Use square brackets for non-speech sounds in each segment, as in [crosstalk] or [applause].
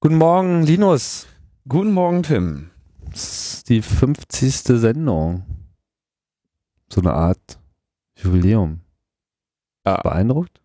Guten Morgen, Linus. Guten Morgen, Tim. Das ist die 50. Sendung. So eine Art Jubiläum. Ja. Beeindruckt?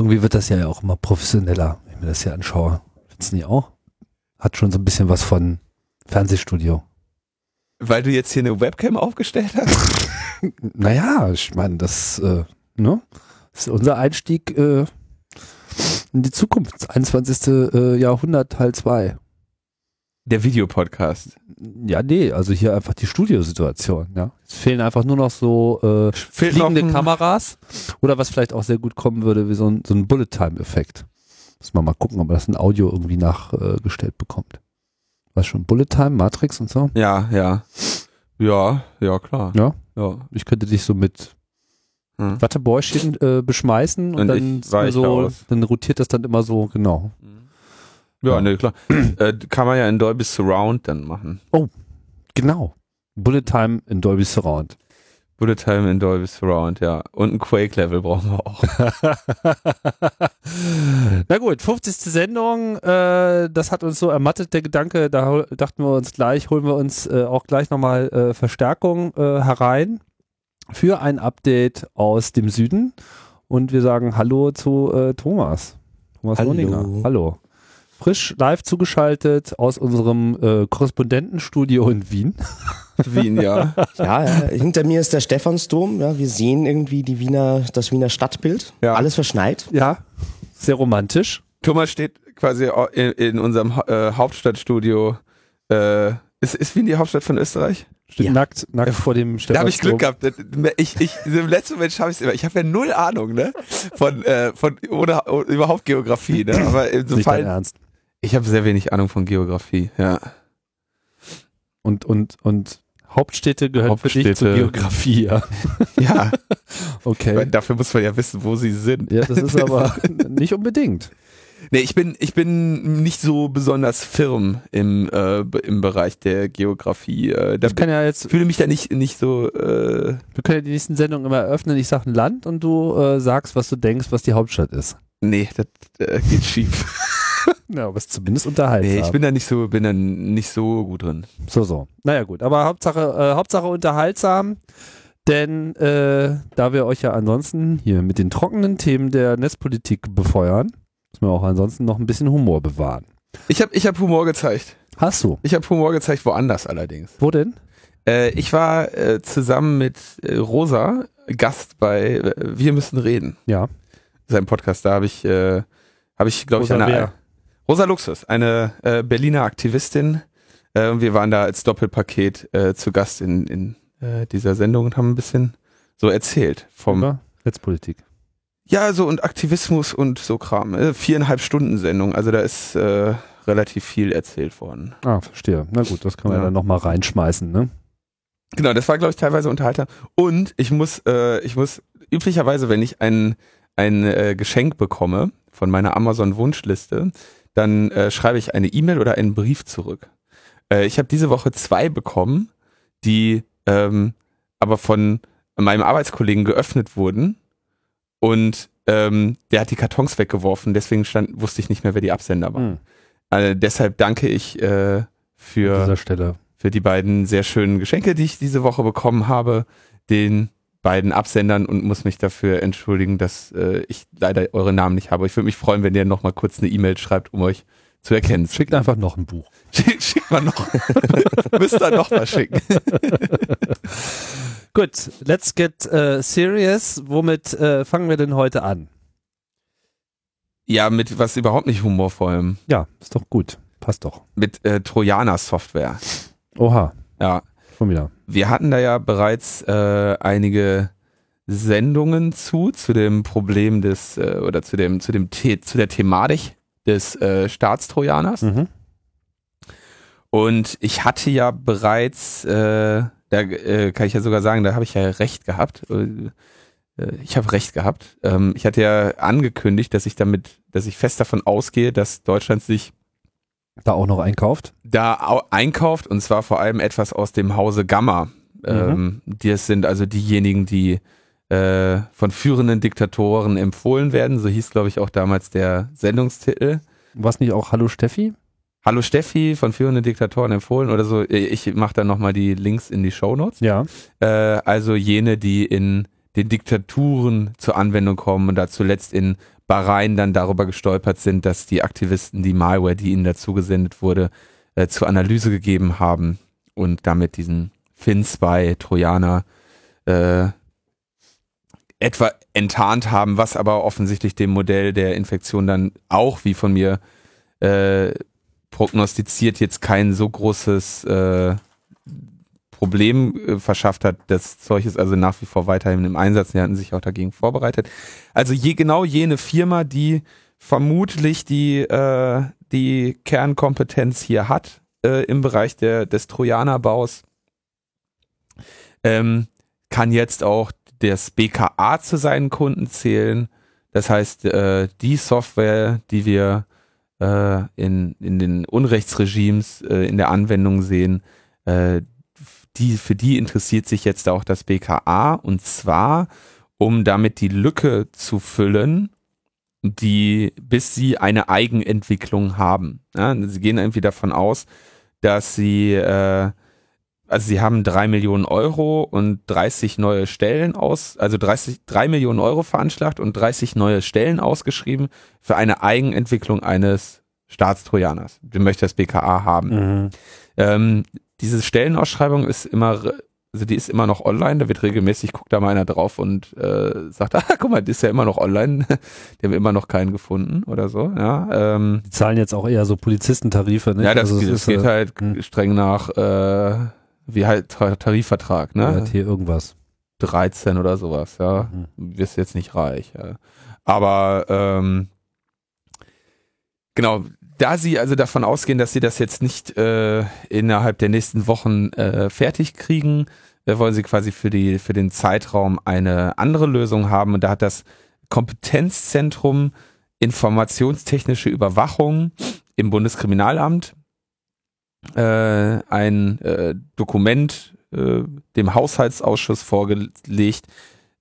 Irgendwie wird das ja auch immer professioneller, wenn ich mir das hier anschaue. Findest du nicht auch? Hat schon so ein bisschen was von Fernsehstudio. Weil du jetzt hier eine Webcam aufgestellt hast? [laughs] Naja, ich meine, das, äh, ne? das ist unser Einstieg äh, in die Zukunft. Das 21. Äh, Jahrhundert Teil 2. Der Videopodcast. Ja, nee, also hier einfach die Studiosituation. Ja. Es fehlen einfach nur noch so äh, Fehlt fliegende Kameras oder was vielleicht auch sehr gut kommen würde, wie so ein, so ein Bullet-Time-Effekt. Muss man mal gucken, ob man das in Audio irgendwie nachgestellt bekommt. Was schon, Bullet-Time, Matrix und so? Ja, ja. Ja, ja, klar. Ja. Ja. Ich könnte dich so mit Hm. Wattebäuschen äh, beschmeißen und, Und dann so, dann rotiert das dann immer so, genau. Ja, Ja. ne, klar. äh, kann man ja in Dolby Surround dann machen. Genau. Bullet Time in Dolby Surround. Bullet Time in Dolby Surround, ja. Und ein Quake-Level brauchen wir auch. [laughs] Na gut, 50. Sendung, äh, das hat uns so ermattet, der Gedanke, da dachten wir uns gleich, holen wir uns äh, auch gleich nochmal äh, Verstärkung äh, herein für ein Update aus dem Süden und wir sagen Hallo zu äh, Thomas. Thomas Hallo. Hallo. Frisch live zugeschaltet aus unserem äh, Korrespondentenstudio in Wien. [laughs] Wien, ja. Ja, äh, hinter mir ist der Stephansdom. Ja, wir sehen irgendwie die Wiener, das Wiener Stadtbild. Ja. Alles verschneit. Ja, sehr romantisch. Thomas steht quasi in, in unserem äh, Hauptstadtstudio. Äh, ist, ist Wien die Hauptstadt von Österreich? Steht Ja. nackt, nackt vor dem Da habe ich Stephansdom. Glück gehabt. Ich, ich, im letzten Moment schaffe ich es immer. Ich habe ja null Ahnung, ne? Von, äh, von oder, oder überhaupt Geografie, ne? Aber in so Nicht dein Fall. Ernst. Ich habe sehr wenig Ahnung von Geografie, ja. Und, und, und Hauptstädte gehören für dich zur Hauptstädte. Geografie, ja. [laughs] Ja, [laughs] Okay. weil dafür muss man ja wissen, wo sie sind. Ja, das ist aber [laughs] nicht unbedingt. Nee, ich bin, ich bin nicht so besonders firm im, äh, im Bereich der Geografie. Äh, da Ich kann ja jetzt, fühle mich da nicht, nicht so, äh, wir können ja die nächsten Sendungen immer eröffnen. Ich sage ein Land und du äh, sagst, was du denkst, was die Hauptstadt ist. nee, das äh, geht schief. Ja, aber es ist zumindest unterhaltsam. Nee, ich bin da nicht so, bin da nicht so gut drin. so, so. Naja, gut. Aber Hauptsache, äh, Hauptsache unterhaltsam. Denn äh, da wir euch ja ansonsten hier mit den trockenen Themen der Netzpolitik befeuern, müssen wir auch ansonsten noch ein bisschen Humor bewahren. Ich habe ich hab Humor gezeigt. Hast du? Ich habe Humor gezeigt, woanders allerdings. Wo denn? Äh, ich war äh, zusammen mit äh, Rosa Gast bei äh, Wir müssen reden, Ja. seinem Podcast. Da habe ich, äh, habe ich, glaube ich, eine? Rosa Luxus, eine äh, Berliner Aktivistin. Äh, wir waren da als Doppelpaket äh, zu Gast in, in äh, dieser Sendung und haben ein bisschen so erzählt vom Über Netzpolitik. Ja, so und Aktivismus und so Kram. Äh, viereinhalb Stunden Sendung, also da ist äh, relativ viel erzählt worden. Ah, verstehe. Na gut, das kann man Ja. dann nochmal reinschmeißen, ne? Genau, das war, glaube ich, teilweise unterhaltsam. Und ich muss, äh, ich muss üblicherweise, wenn ich ein, ein Geschenk bekomme von meiner Amazon-Wunschliste, dann äh, schreibe ich eine E-Mail oder einen Brief zurück. Äh, ich habe diese Woche zwei bekommen, die ähm, aber von meinem Arbeitskollegen geöffnet wurden und ähm, der hat die Kartons weggeworfen, deswegen stand, wusste ich nicht mehr, wer die Absender waren. Hm. Also deshalb danke ich äh, für für die beiden sehr schönen Geschenke, die ich diese Woche bekommen habe, den beiden Absendern und muss mich dafür entschuldigen, dass äh, ich leider eure Namen nicht habe. Ich würde mich freuen, wenn ihr noch mal kurz eine E-Mail schreibt, um euch zu erkennen. Schickt einfach noch ein Buch. [laughs] Schick, schickt mal noch. [laughs] Müsst ihr noch mal schicken. [laughs] Gut, let's get äh, serious. Womit äh, fangen wir denn heute an? Ja, mit was überhaupt nicht humorvollem. Ja, ist doch gut. Passt doch. Mit äh, Trojaner-Software. Oha, Ja, schon wieder. Wir hatten da ja bereits äh, einige Sendungen zu, zu dem Problem des, äh, oder zu dem, zu dem, The zu der Thematik des äh, Staatstrojaners. Mhm. Und ich hatte ja bereits äh, da äh, kann ich ja sogar sagen, da habe ich ja recht gehabt. Äh, ich habe recht gehabt. Ähm, ich hatte ja angekündigt, dass ich damit, dass ich fest davon ausgehe, dass Deutschland sich da auch noch einkauft? Da einkauft und zwar vor allem etwas aus dem Hause Gamma. Mhm. Ähm, die sind also diejenigen, die äh, von führenden Diktatoren empfohlen werden. So hieß, glaube ich, auch damals der Sendungstitel. Was nicht auch Hallo Steffi? Hallo Steffi von führenden Diktatoren empfohlen oder so. Ich mache dann nochmal die Links in die Shownotes. Ja. Äh, also jene, die in den Diktaturen zur Anwendung kommen und da zuletzt in Bahrain dann darüber gestolpert sind, dass die Aktivisten die Malware, die ihnen dazu gesendet wurde, äh, zur Analyse gegeben haben und damit diesen FinSpy Trojaner äh, etwa enttarnt haben, was aber offensichtlich dem Modell der Infektion dann auch, wie von mir äh, prognostiziert, jetzt kein so großes äh, Problem äh, verschafft hat. Das Zeug ist also nach wie vor weiterhin im Einsatz. Die hatten sich auch dagegen vorbereitet. Also je, genau jene Firma, die vermutlich die, äh, die Kernkompetenz hier hat äh, im Bereich der, des Trojanerbaus, ähm, kann jetzt auch das BKA zu seinen Kunden zählen. Das heißt, äh, die Software, die wir äh, in, in den Unrechtsregimes äh, in der Anwendung sehen, äh, die, für die interessiert sich jetzt auch das BKA und zwar, um damit die Lücke zu füllen, die, bis sie eine Eigenentwicklung haben. Ja, sie gehen irgendwie davon aus, dass sie, äh, also sie haben drei Millionen Euro und 30 neue Stellen aus, also 30, drei Millionen Euro veranschlagt und 30 neue Stellen ausgeschrieben für eine Eigenentwicklung eines Staatstrojaners. Den möchte das BKA haben. Mhm. Ähm, diese Stellenausschreibung ist immer, also die ist immer noch online, da wird regelmäßig, guckt da mal einer drauf und äh, sagt, [laughs] ah, guck mal, die ist ja immer noch online, [laughs] die haben immer noch keinen gefunden oder so, ja. Ähm, die zahlen jetzt auch eher so Polizistentarife, ne? Ja, das, also, das geht äh, halt hm. streng nach, äh, wie halt Tarifvertrag, ne? Ja, hier irgendwas. 13 oder sowas, ja. Mhm. Wirst jetzt nicht reich, ja. Aber ähm, genau, da Sie also davon ausgehen, dass Sie das jetzt nicht äh, innerhalb der nächsten Wochen äh, fertig kriegen, äh, wollen Sie quasi für, die, für den Zeitraum eine andere Lösung haben. Und da hat das Kompetenzzentrum Informationstechnische Überwachung im Bundeskriminalamt äh, ein äh, Dokument äh, dem Haushaltsausschuss vorgelegt,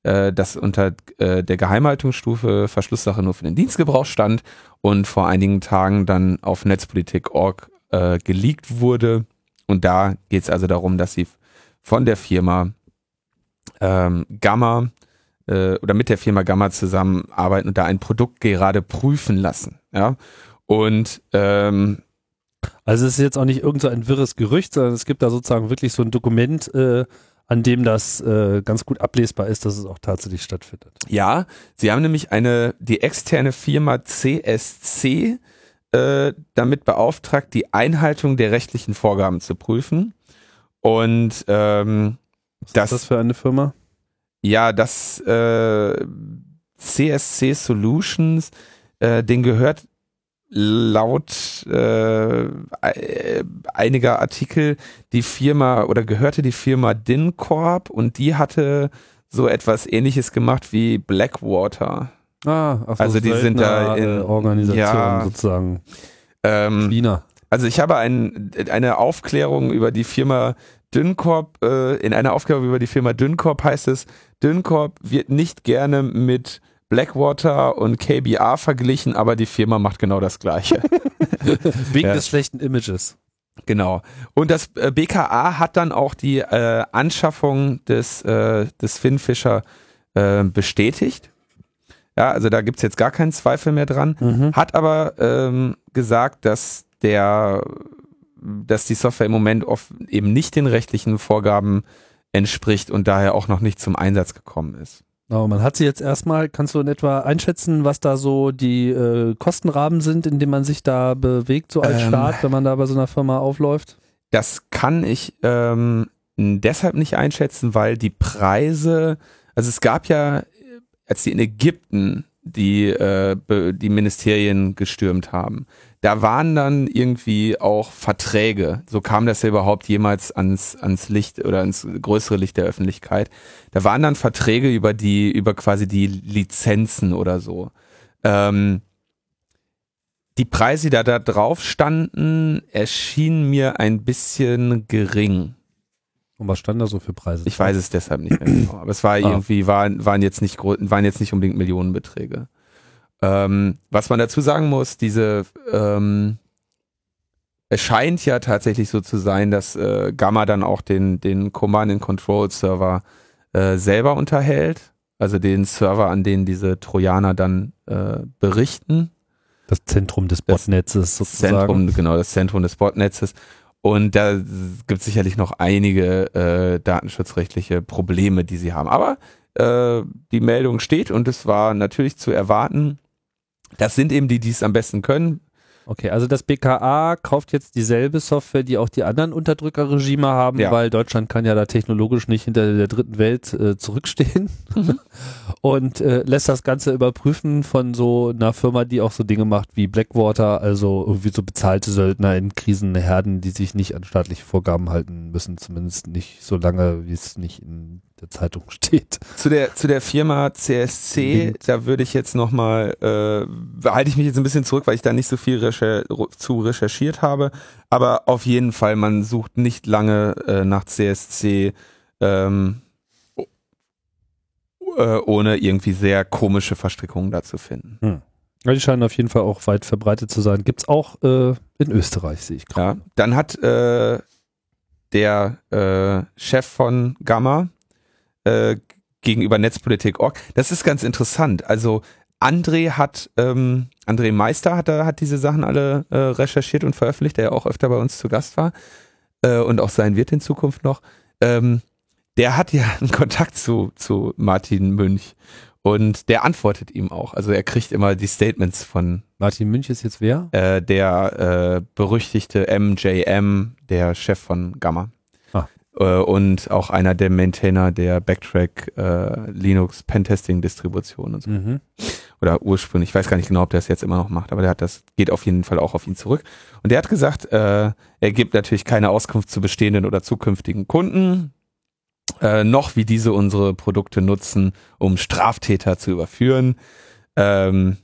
äh, das unter äh, der Geheimhaltungsstufe Verschlusssache nur für den Dienstgebrauch stand und vor einigen Tagen dann auf Netzpolitik.org äh, geleakt wurde. Und da geht es also darum, dass sie von der Firma ähm, Gamma äh, oder mit der Firma Gamma zusammenarbeiten und da ein Produkt gerade prüfen lassen. Ja. Und ähm, also es ist jetzt auch nicht irgend so ein wirres Gerücht, sondern es gibt da sozusagen wirklich so ein Dokument, äh, an dem das äh, ganz gut ablesbar ist, dass es auch tatsächlich stattfindet. Ja, sie haben nämlich eine, die externe Firma CSC äh, damit beauftragt, die Einhaltung der rechtlichen Vorgaben zu prüfen. Und ähm, Was das, ist das für eine Firma? Ja, das äh, CSC Solutions, äh, den gehört laut äh, einiger Artikel die Firma oder gehörte die Firma DINCorp und die hatte so etwas ähnliches gemacht wie Blackwater. Ah, ach so, also die sind da in Organisation ja, sozusagen. Ähm, China. Also ich habe ein, eine Aufklärung über die Firma DynCorp, äh, in einer Aufklärung über die Firma DynCorp heißt es, DynCorp wird nicht gerne mit Blackwater und KBR verglichen, aber die Firma macht genau das Gleiche. [laughs] Wegen ja. des schlechten Images. Genau. Und das äh, BKA hat dann auch die äh, Anschaffung des, äh, des Finfisher äh, bestätigt. Ja, also da gibt's jetzt gar keinen Zweifel mehr dran. Mhm. Hat aber ähm, gesagt, dass der, dass die Software im Moment oft eben nicht den rechtlichen Vorgaben entspricht und daher auch noch nicht zum Einsatz gekommen ist. Aber man hat sie jetzt erstmal, kannst du in etwa einschätzen, was da so die äh, Kostenrahmen sind, in denen man sich da bewegt, so als ähm, Staat, wenn man da bei so einer Firma aufläuft? Das kann ich ähm, deshalb nicht einschätzen, weil die Preise, also es gab ja, als die in Ägypten die, äh, die Ministerien gestürmt haben. Da waren dann irgendwie auch Verträge. So kam das ja überhaupt jemals ans, ans Licht oder ans größere Licht der Öffentlichkeit. Da waren dann Verträge über die, über quasi die Lizenzen oder so. Ähm, die Preise, die da, da drauf standen, erschienen mir ein bisschen gering. Und was stand da so für Preise? Ich weiß es deshalb nicht mehr genau. Aber es war ah. irgendwie, waren, waren, jetzt nicht, waren jetzt nicht unbedingt Millionenbeträge. Ähm, was man dazu sagen muss, diese, ähm, es scheint ja tatsächlich so zu sein, dass äh, Gamma dann auch den, den Command and Control Server äh, selber unterhält. Also den Server, an denen diese Trojaner dann äh, berichten. Das Zentrum des Botnetzes sozusagen. Zentrum, genau, das Zentrum des Botnetzes. Und da gibt es sicherlich noch einige äh, datenschutzrechtliche Probleme, die sie haben. Aber äh, die Meldung steht und es war natürlich zu erwarten. Das sind eben die, die es am besten können. Okay, also das BKA kauft jetzt dieselbe Software, die auch die anderen Unterdrückerregime haben, ja. weil Deutschland kann ja da technologisch nicht hinter der dritten Welt äh, zurückstehen mhm. [laughs] und äh, lässt das Ganze überprüfen von so einer Firma, die auch so Dinge macht wie Blackwater, also irgendwie so bezahlte Söldner in Krisenherden, die sich nicht an staatliche Vorgaben halten müssen, zumindest nicht so lange, wie es nicht in der Zeitung [laughs] steht. Zu der, zu der Firma CSC, Wind. da würde ich jetzt nochmal, äh, halte ich mich jetzt ein bisschen zurück, weil ich da nicht so viel recher zu recherchiert habe. Aber auf jeden Fall, man sucht nicht lange äh, nach CSC, ähm, äh, ohne irgendwie sehr komische Verstrickungen da zu finden. Hm. Die scheinen auf jeden Fall auch weit verbreitet zu sein. Gibt es auch äh, in Österreich, sehe ich gerade. Ja, dann hat äh, der äh, Chef von Gamma, äh, gegenüber Netzpolitik.org. Das ist ganz interessant. Also André hat, ähm, André Meister hat, hat diese Sachen alle äh, recherchiert und veröffentlicht, der ja auch öfter bei uns zu Gast war äh, und auch sein wird in Zukunft noch. Ähm, der hat ja einen Kontakt zu, zu Martin Münch und der antwortet ihm auch. Also er kriegt immer die Statements von. Martin Münch ist jetzt wer? Äh, der äh, berüchtigte MJM, der Chef von Gamma und auch einer der Maintainer der Backtrack äh, Linux Pentesting Distribution und so. Mhm. Oder ursprünglich, ich weiß gar nicht genau, ob der es jetzt immer noch macht, aber der hat das, geht auf jeden Fall auch auf ihn zurück. Und der hat gesagt, äh, er gibt natürlich keine Auskunft zu bestehenden oder zukünftigen Kunden, äh, noch wie diese unsere Produkte nutzen, um Straftäter zu überführen. Ähm,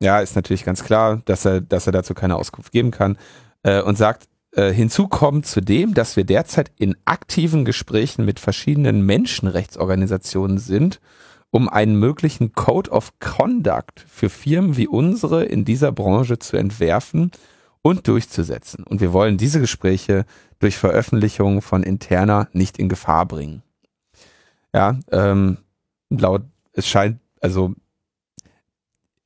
ja, ist natürlich ganz klar, dass er, dass er dazu keine Auskunft geben kann äh, und sagt, äh, hinzu kommt zudem, dass wir derzeit in aktiven Gesprächen mit verschiedenen Menschenrechtsorganisationen sind, um einen möglichen Code of Conduct für Firmen wie unsere in dieser Branche zu entwerfen und durchzusetzen. Und wir wollen diese Gespräche durch Veröffentlichung von interner nicht in Gefahr bringen. Ja, ähm, laut, es scheint, also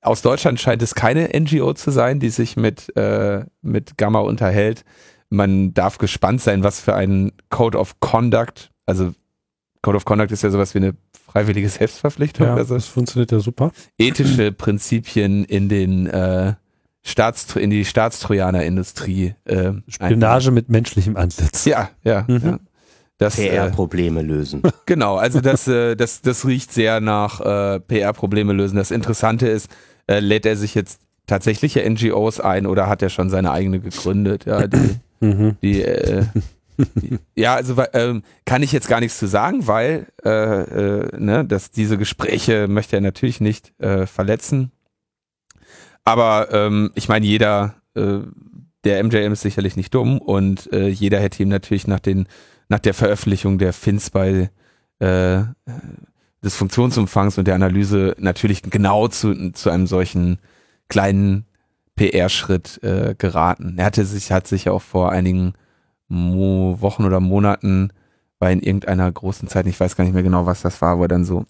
aus Deutschland scheint es keine NGO zu sein, die sich mit, äh, mit Gamma unterhält man darf gespannt sein, was für ein Code of Conduct, also Code of Conduct ist ja sowas wie eine freiwillige Selbstverpflichtung. Ja, also das funktioniert ja super. Ethische Prinzipien in den äh, Staats in die Staatstrojanerindustrie. Äh, Spionage mit menschlichem Ansatz. Ja, ja. Mhm. ja. PR-Probleme äh, lösen. [laughs] Genau, also das, äh, das, das riecht sehr nach äh, PR-Probleme lösen. Das Interessante ist, äh, lädt er sich jetzt tatsächliche NGOs ein oder hat er schon seine eigene gegründet? Ja, die, Mhm. Die, äh, die, [laughs] ja, also ähm, kann ich jetzt gar nichts zu sagen, weil äh, äh, ne, dass diese Gespräche möchte er natürlich nicht äh, verletzen. Aber ähm, ich meine, jeder, äh, der MJM ist sicherlich nicht dumm und äh, jeder hätte ihm natürlich nach den nach der Veröffentlichung der Fins bei äh, des Funktionsumfangs und der Analyse natürlich genau zu, zu einem solchen kleinen PR-Schritt äh, geraten. Er hatte sich, hat sich auch vor einigen Mo Wochen oder Monaten bei in irgendeiner großen Zeit, ich weiß gar nicht mehr genau, was das war, wo er dann so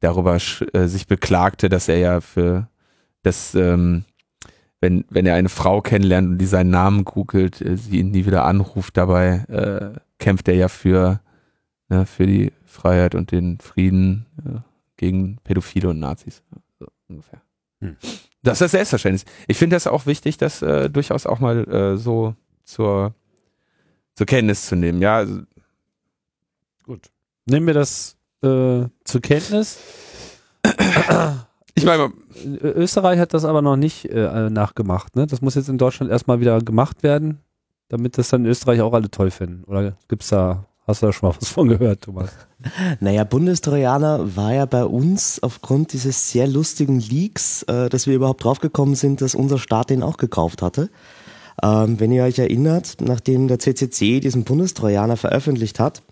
darüber äh, sich beklagte, dass er ja für das, ähm, wenn, wenn er eine Frau kennenlernt und die seinen Namen googelt, äh, sie ihn nie wieder anruft, dabei äh, kämpft er ja für, ne, für die Freiheit und den Frieden äh, gegen Pädophile und Nazis. So ungefähr. Hm. Das ist selbstverständlich. Ich finde das auch wichtig, das äh, durchaus auch mal äh, so zur, zur Kenntnis zu nehmen. Ja, also, gut. Nehmen wir das äh, zur Kenntnis. Ich meine, Österreich hat das aber noch nicht äh, nachgemacht. Ne? Das muss jetzt in Deutschland erstmal wieder gemacht werden, damit das dann in Österreich auch alle toll finden. Oder gibt's da, hast du da schon mal was von gehört, Thomas? [laughs] Naja, Bundestrojaner war ja bei uns aufgrund dieses sehr lustigen Leaks, äh, dass wir überhaupt draufgekommen sind, dass unser Staat den auch gekauft hatte. Ähm, wenn ihr euch erinnert, nachdem der CCC diesen Bundestrojaner veröffentlicht hat,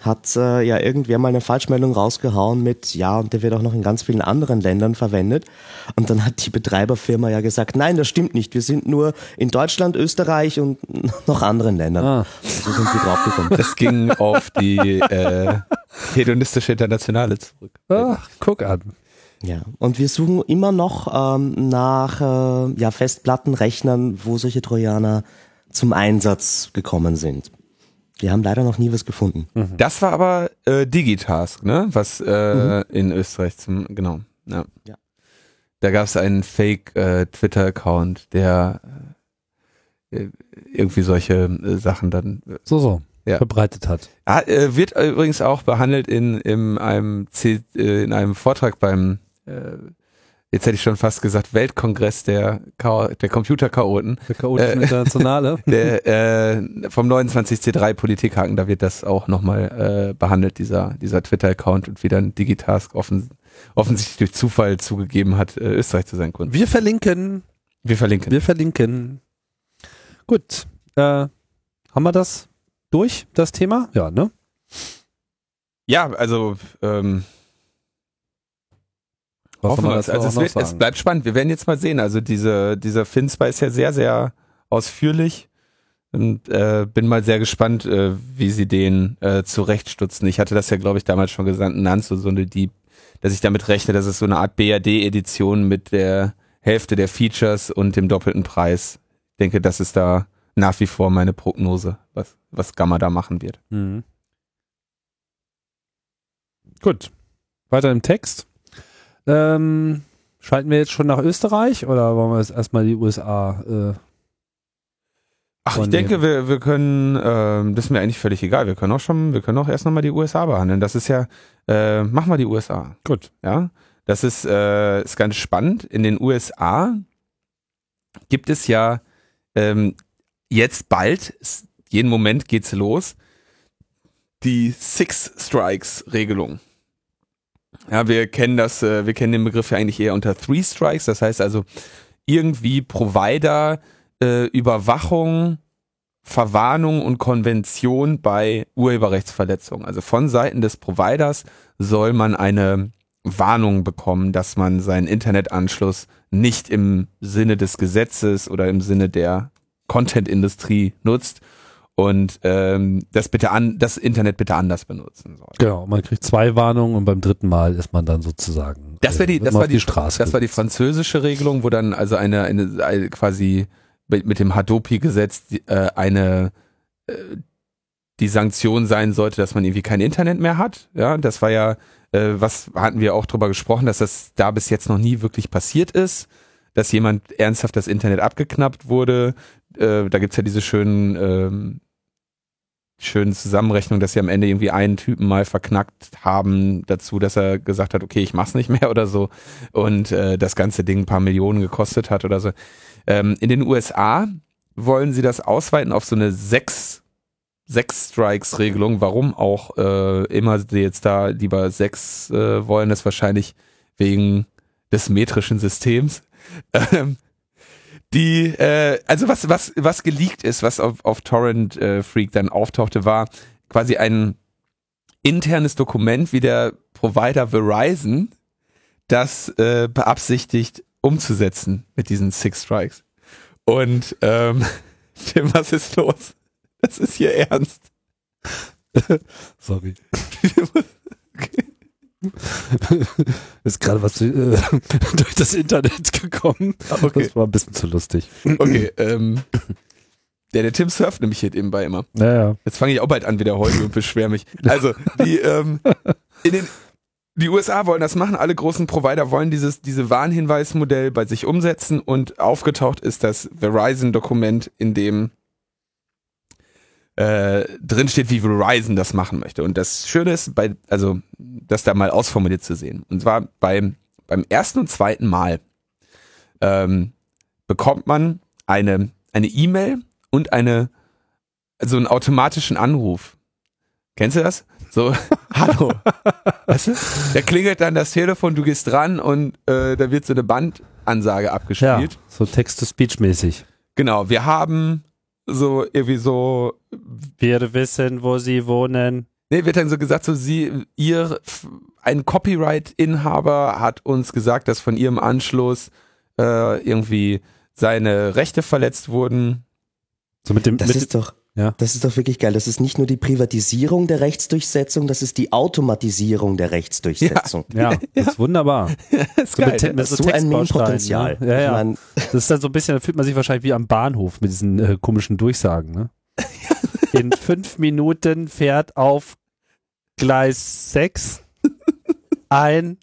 hat äh, ja irgendwer mal eine Falschmeldung rausgehauen mit, ja, und der wird auch noch in ganz vielen anderen Ländern verwendet. Und dann hat die Betreiberfirma ja gesagt, nein, das stimmt nicht. Wir sind nur in Deutschland, Österreich und [laughs] noch anderen Ländern. Ah. So sind wir draufgekommen. das ging auf die äh, hedonistische Internationale zurück. Ach, guck an. Ja, und wir suchen immer noch ähm, nach äh, ja, Festplattenrechnern, wo solche Trojaner zum Einsatz gekommen sind. Wir haben leider noch nie was gefunden. Das war aber äh, Digitask, ne? Was äh, in Österreich zum, genau. Ja. Ja. Da gab es einen Fake äh, Twitter-Account, der äh, irgendwie solche äh, Sachen dann So, so. Ja. Verbreitet hat. Ah, äh, wird übrigens auch behandelt in, in, einem, C, äh, in einem Vortrag beim, äh, jetzt hätte ich schon fast gesagt, Weltkongress der, Chao- der Computerchaoten, Der chaotischen Äh, Internationale. [laughs] der, äh, vom 29C3 Politikhaken, da wird das auch nochmal äh, behandelt, dieser, dieser Twitter-Account und wie dann Digitask offen, offensichtlich durch Zufall zugegeben hat, äh, Österreich zu sein Kunden. Wir verlinken. Wir verlinken. Wir verlinken. Gut. Äh, haben wir das durch, das Thema? Ja, ne? Ja, also ähm, Hoffen wir man es. Also es, wird, es bleibt spannend. Wir werden jetzt mal sehen. Also diese, dieser Finspy ist ja sehr, sehr ausführlich. Und äh, bin mal sehr gespannt, äh, wie sie den äh, zurechtstutzen. Ich hatte das ja, glaube ich, damals schon gesagt, Nanz, so, so eine, die, dass ich damit rechne, dass es so eine Art BAD-Edition mit der Hälfte der Features und dem doppelten Preis. Ich denke, das ist da nach wie vor meine Prognose, was, was Gamma da machen wird. Mhm. Gut. Weiter im Text. Ähm, schalten wir jetzt schon nach Österreich oder wollen wir jetzt erstmal die USA? Äh, Ach, ich denke, wir, wir können, ähm, das ist mir eigentlich völlig egal. Wir können auch schon, wir können auch erst nochmal die USA behandeln. Das ist ja, äh, mach mal die USA. gut. Ja, das ist, äh, ist ganz spannend. In den USA gibt es ja ähm, jetzt bald, jeden Moment geht's los, die Six Strikes Regelung. Ja, wir kennen das, äh, wir kennen den Begriff ja eigentlich eher unter Three Strikes. Das heißt also irgendwie Provider äh, Überwachung, Verwarnung und Konvention bei Urheberrechtsverletzungen. Also von Seiten des Providers soll man eine Warnung bekommen, dass man seinen Internetanschluss nicht im Sinne des Gesetzes oder im Sinne der Content-Industrie nutzt und ähm, das bitte an, das Internet bitte anders benutzen soll. Genau, man kriegt zwei Warnungen und beim dritten Mal ist man dann sozusagen. Das war die, äh, das war auf die, Straße. das war die französische Regelung, wo dann also eine, eine, eine quasi mit, mit dem Hadopi-Gesetz die, äh, eine äh, die Sanktion sein sollte, dass man irgendwie kein Internet mehr hat. Ja, das war ja, äh, was hatten wir auch drüber gesprochen, dass das da bis jetzt noch nie wirklich passiert ist, dass jemand ernsthaft das Internet abgeknappt wurde. Äh, da gibt's ja diese schönen ähm, schönen Zusammenrechnung, dass sie am Ende irgendwie einen Typen mal verknackt haben dazu, dass er gesagt hat, okay, ich mach's nicht mehr [laughs] oder so und äh, das ganze Ding ein paar Millionen gekostet hat oder so. Ähm, in den USA wollen sie das ausweiten auf so eine sechs sechs Strikes Regelung. Warum auch äh, immer sie jetzt da lieber sechs äh, wollen, ist wahrscheinlich wegen des metrischen Systems. [laughs] Ähm, die, äh, also was, was, was geleakt ist, was auf, auf Torrent äh, Freak dann auftauchte, war quasi ein internes Dokument, wie der Provider Verizon das äh, beabsichtigt umzusetzen mit diesen Six Strikes. Und ähm, [laughs] Tim, was ist los? Das ist hier ernst. Sorry. [laughs] [laughs] ist gerade was äh, [laughs] durch das Internet gekommen. Okay. Das war ein bisschen zu lustig. Okay, ähm, der, der Tim surft nämlich hier nebenbei immer. Naja. Jetzt fange ich auch bald an wieder heute und beschwer mich. Also, die, ähm, in den, die USA wollen das machen, alle großen Provider wollen dieses, diese Warnhinweismodell bei sich umsetzen und aufgetaucht ist das Verizon-Dokument, in dem äh, drin steht, wie Verizon das machen möchte. Und das Schöne ist, bei, also das da mal ausformuliert zu sehen. Und zwar beim, beim ersten und zweiten Mal ähm, bekommt man eine eine E-Mail und eine so einen automatischen Anruf. Kennst du das? So, [laughs] hallo. Weißt du? Da klingelt dann das Telefon, du gehst dran und äh, da wird so eine Bandansage Ja, abgespielt. so Text-to-Speech-mäßig. Genau, wir haben so irgendwie so, Wir wissen, wo sie wohnen. nee, wird dann so gesagt, so sie, ihr, ein Copyright-Inhaber hat uns gesagt, dass von ihrem Anschluss äh, irgendwie seine Rechte verletzt wurden. So mit dem, Das mit, ist doch, Ja. das ist doch wirklich geil. Das ist nicht nur die Privatisierung der Rechtsdurchsetzung, das ist die Automatisierung der Rechtsdurchsetzung. ja, das ist wunderbar. [laughs] Das ist So, geil. mit, ne? mit so, so ein Meme-Potenzial. Ne? Ja, Ich ja. mein, Das ist dann so ein bisschen, da fühlt man sich wahrscheinlich wie am Bahnhof mit diesen äh, komischen Durchsagen. Ne? [laughs] In fünf Minuten fährt auf Gleis 6 ein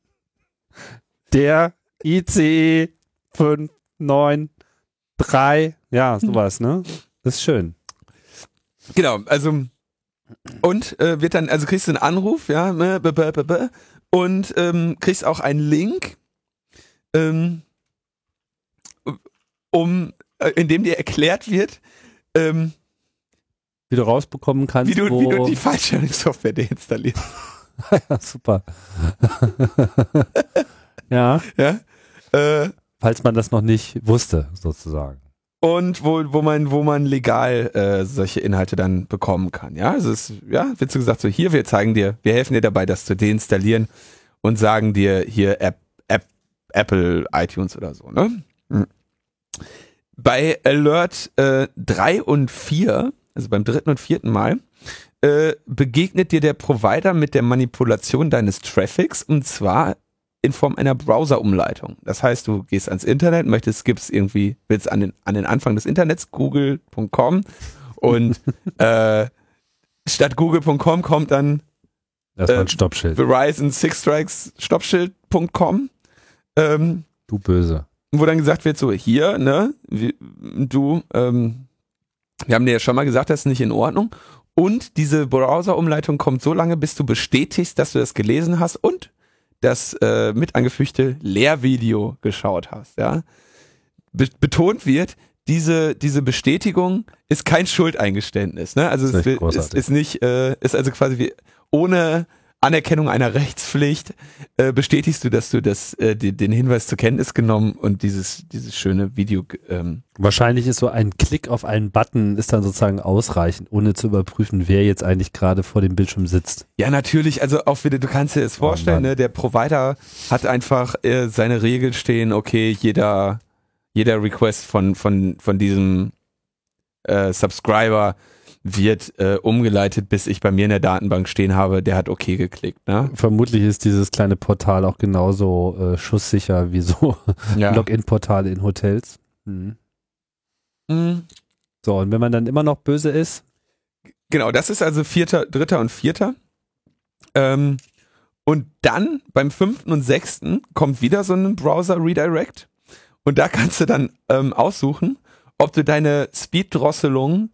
der ICE 593. Ja, sowas, ne? Das ist schön. Genau, also und äh, wird dann, also kriegst du einen Anruf, ja, ne, und ähm, kriegst auch einen Link, ähm, um, äh, in dem dir erklärt wird, ähm, Wie du rausbekommen kannst, wie, du, wie du die Fallschirmsoftware deinstallierst. [laughs] ja, super. [laughs] ja, Ja? Äh, falls man das noch nicht wusste, sozusagen. Und wo, wo man, wo man legal äh, solche Inhalte dann bekommen kann. Ja, also es ist, ja, wird so gesagt, so hier, wir zeigen dir, wir helfen dir dabei, das zu deinstallieren und sagen dir hier App, App, Apple, iTunes oder so, ne? Hm. Bei Alert äh, 3 und 4, also beim dritten und vierten Mal, äh, begegnet dir der Provider mit der Manipulation deines Traffics und zwar in Form einer Browser-Umleitung. Das heißt, du gehst ans Internet, möchtest, gibst irgendwie, willst an den, an den Anfang des Internets, google.com und [laughs] äh, statt google.com kommt dann Das war Äh, ein Stoppschild. Verizon Six Strikes Stoppschild.com, ähm, Du böse. wo dann gesagt wird, so hier, ne, wie, du, ähm, wir haben dir ja schon mal gesagt, das ist nicht in Ordnung. Und diese Browser-Umleitung kommt so lange, bis du bestätigst, dass du das gelesen hast und das äh, mit angefügte Lehrvideo geschaut hast. Ja? Be betont wird, diese, diese Bestätigung ist kein Schuldeingeständnis. Ne? Also ist ist, ist nicht, äh, ist also quasi wie ohne Anerkennung einer Rechtspflicht äh, bestätigst du, dass du das, äh, die, den Hinweis zur Kenntnis genommen und dieses, dieses schöne Video ähm, Wahrscheinlich ist so ein Klick auf einen Button ist dann sozusagen ausreichend, ohne zu überprüfen, wer jetzt eigentlich gerade vor dem Bildschirm sitzt. Ja, natürlich, also auch wieder, du kannst dir das vorstellen, Mann. ne, der Provider hat einfach äh, seine Regeln stehen, okay, jeder, jeder Request von, von, von diesem äh, Subscriber wird äh, umgeleitet, bis ich bei mir in der Datenbank stehen habe, der hat okay geklickt, ne? Vermutlich ist dieses kleine Portal auch genauso äh, schusssicher wie so [laughs] Ja. Login-Portale in Hotels. Mhm. Mhm. So, und wenn man dann immer noch böse ist, Genau, das ist also vierter, dritter und vierter. Ähm, und dann beim fünften und sechsten kommt wieder so ein Browser-Redirect. Und da kannst du dann ähm, aussuchen, ob du deine Speed-Drosselung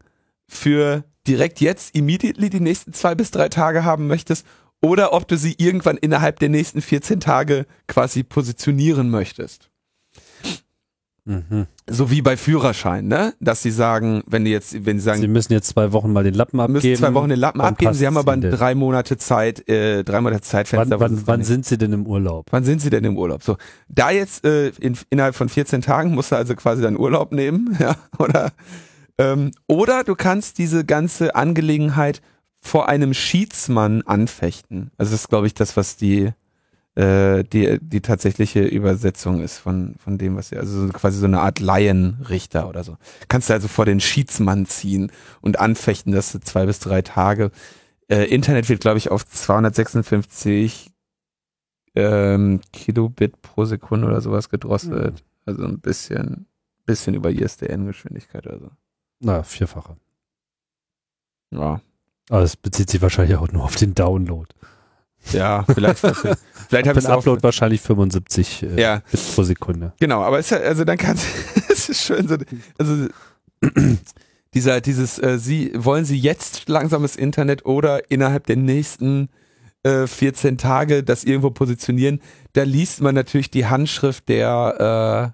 für direkt jetzt, immediately die nächsten zwei bis drei Tage haben möchtest oder ob du sie irgendwann innerhalb der nächsten 14 Tage quasi positionieren möchtest. mhm. So wie bei Führerschein, ne? Dass sie sagen, wenn die jetzt, wenn sie sagen, sie müssen jetzt zwei Wochen mal den Lappen abgeben. müssen zwei Wochen den Lappen abgeben. Sie haben aber drei Monate Zeit, äh, drei Monate Zeitfenster. Wann, wann, wann sind sie denn im Urlaub? wann sind Sie denn im Urlaub? So, da jetzt äh, in, innerhalb von 14 Tagen musst du also quasi deinen Urlaub nehmen, [laughs] ja, oder ähm, oder du kannst diese ganze Angelegenheit vor einem Schiedsmann anfechten. Also das ist, glaube ich, das, was die äh, die die tatsächliche Übersetzung ist von von dem, was sie also so quasi so eine Art Laienrichter oder so. Kannst du also vor den Schiedsmann ziehen und anfechten, dass du zwei bis drei Tage äh, Internet wird, glaube ich, auf 256 ähm, Kilobit pro Sekunde oder sowas gedrosselt. Also ein bisschen, bisschen über ISDN-Geschwindigkeit oder so. Na, vierfache. Ja. Aber es bezieht sich wahrscheinlich auch nur auf den Download. Ja, vielleicht, vielleicht [laughs] habe Für ich. Upload wahrscheinlich 75 äh, Ja. Bit pro Sekunde. Genau, aber es ist, ja- also dann kannst [laughs] es ist schön so, also [clears throat] dieser, dieses, äh, Sie, wollen Sie jetzt langsames Internet oder innerhalb der nächsten äh, 14 Tage das irgendwo positionieren, da liest man natürlich die Handschrift der,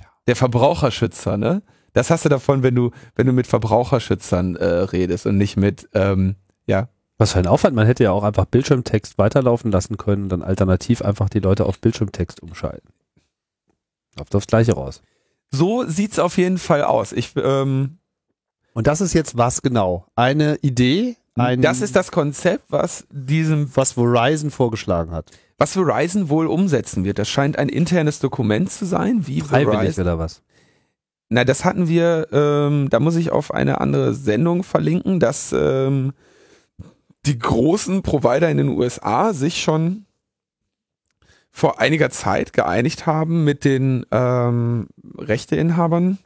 äh, der Verbraucherschützer, ne? Das hast du davon, wenn du, wenn du mit Verbraucherschützern äh, redest und nicht mit, ähm, ja. Was für ein Aufwand, man hätte ja auch einfach Bildschirmtext weiterlaufen lassen können und dann alternativ einfach die Leute auf Bildschirmtext umschalten. Auf das gleiche raus. So sieht's auf jeden Fall aus. Ich, ähm, Und das ist jetzt was genau? Eine Idee? Ein, das ist das Konzept, was diesem, was Verizon vorgeschlagen hat. was Verizon wohl umsetzen wird. Das scheint ein internes Dokument zu sein, wie Freiwillig Verizon. oder was? Na, das hatten wir, ähm, da muss ich auf eine andere Sendung verlinken, dass ähm, die großen Provider in den USA sich schon vor einiger Zeit geeinigt haben mit den ähm, Rechteinhabern,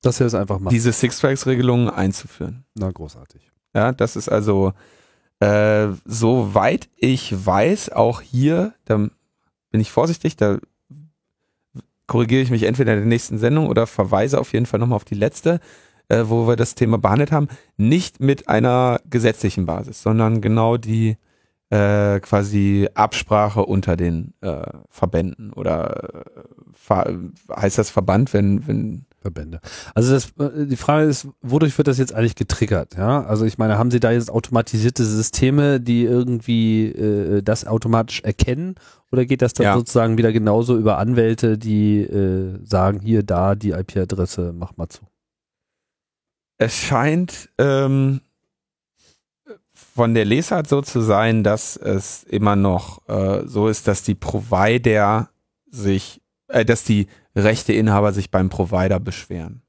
Dass wir es einfach machen. diese Six-Flags-Regelungen einzuführen. Na, großartig. Ja, das ist also, äh, soweit ich weiß, auch hier, da bin ich vorsichtig, da korrigiere ich mich entweder in der nächsten Sendung oder verweise auf jeden Fall nochmal auf die letzte, äh, wo wir das Thema behandelt haben, nicht mit einer gesetzlichen Basis, sondern genau die äh, quasi Absprache unter den äh, Verbänden oder äh, ver heißt das Verband, wenn, wenn Verbände. Also das, äh, die Frage ist, wodurch wird das jetzt eigentlich getriggert? Ja, also ich meine, haben Sie da jetzt automatisierte Systeme, die irgendwie äh, das automatisch erkennen, oder geht das dann Ja. sozusagen wieder genauso über Anwälte, die äh, sagen, hier, da die IP-Adresse, mach mal zu? Es scheint ähm, von der Lesart so zu sein, dass es immer noch äh, so ist, dass die Provider sich, äh, dass die Rechteinhaber sich beim Provider beschweren.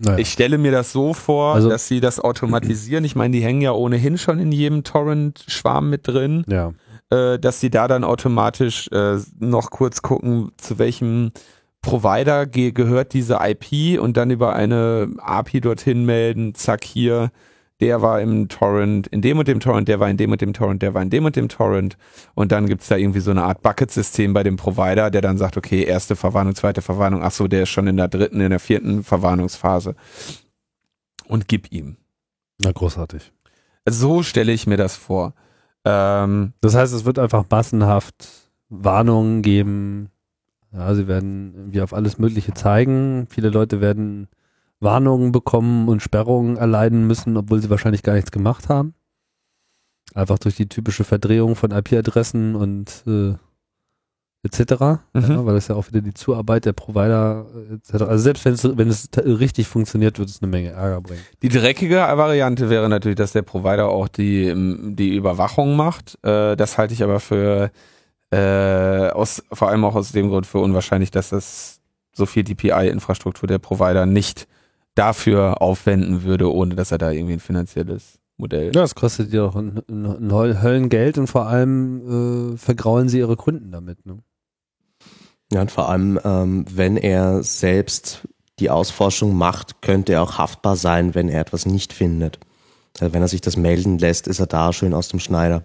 Naja. Ich stelle mir das so vor, Also- dass sie das automatisieren. Ich meine, die hängen ja ohnehin schon in jedem Torrent-Schwarm mit drin ja. äh, dass sie da dann automatisch äh, noch kurz gucken, zu welchem Provider ge gehört diese IP und dann über eine API dorthin melden, zack hier, der war im Torrent, in dem und dem Torrent, der war in dem und dem Torrent, der war in dem und dem Torrent und dann gibt's da irgendwie so eine Art Bucket-System bei dem Provider, der dann sagt, okay, erste Verwarnung, zweite Verwarnung, ach so, der ist schon in der dritten, in der vierten Verwarnungsphase und gib ihm. Na, großartig. So stelle ich mir das vor. Ähm, Das heißt, es wird einfach massenhaft Warnungen geben. Ja, sie werden irgendwie auf alles Mögliche zeigen. Viele Leute werden Warnungen bekommen und Sperrungen erleiden müssen, obwohl sie wahrscheinlich gar nichts gemacht haben. Einfach durch die typische Verdrehung von IP-Adressen und äh, etc. Mhm. Ja, weil das ja auch wieder die Zuarbeit der Provider äh, etc. Also selbst wenn es, wenn es t- richtig funktioniert, wird es eine Menge Ärger bringen. Die dreckige Variante wäre natürlich, dass der Provider auch die, ähm, die Überwachung macht. Äh, das halte ich aber für äh, aus, vor allem auch aus dem Grund für unwahrscheinlich, dass das so viel DPI-Infrastruktur der Provider nicht dafür aufwenden würde, ohne dass er da irgendwie ein finanzielles Modell. Ja, das kostet ja auch ein, ein, ein Höll- Höllengeld und vor allem äh, vergraulen sie ihre Kunden damit. Ne? Ja, und vor allem, ähm, wenn er selbst die Ausforschung macht, könnte er auch haftbar sein, wenn er etwas nicht findet. Also wenn er sich das melden lässt, ist er da schön aus dem Schneider.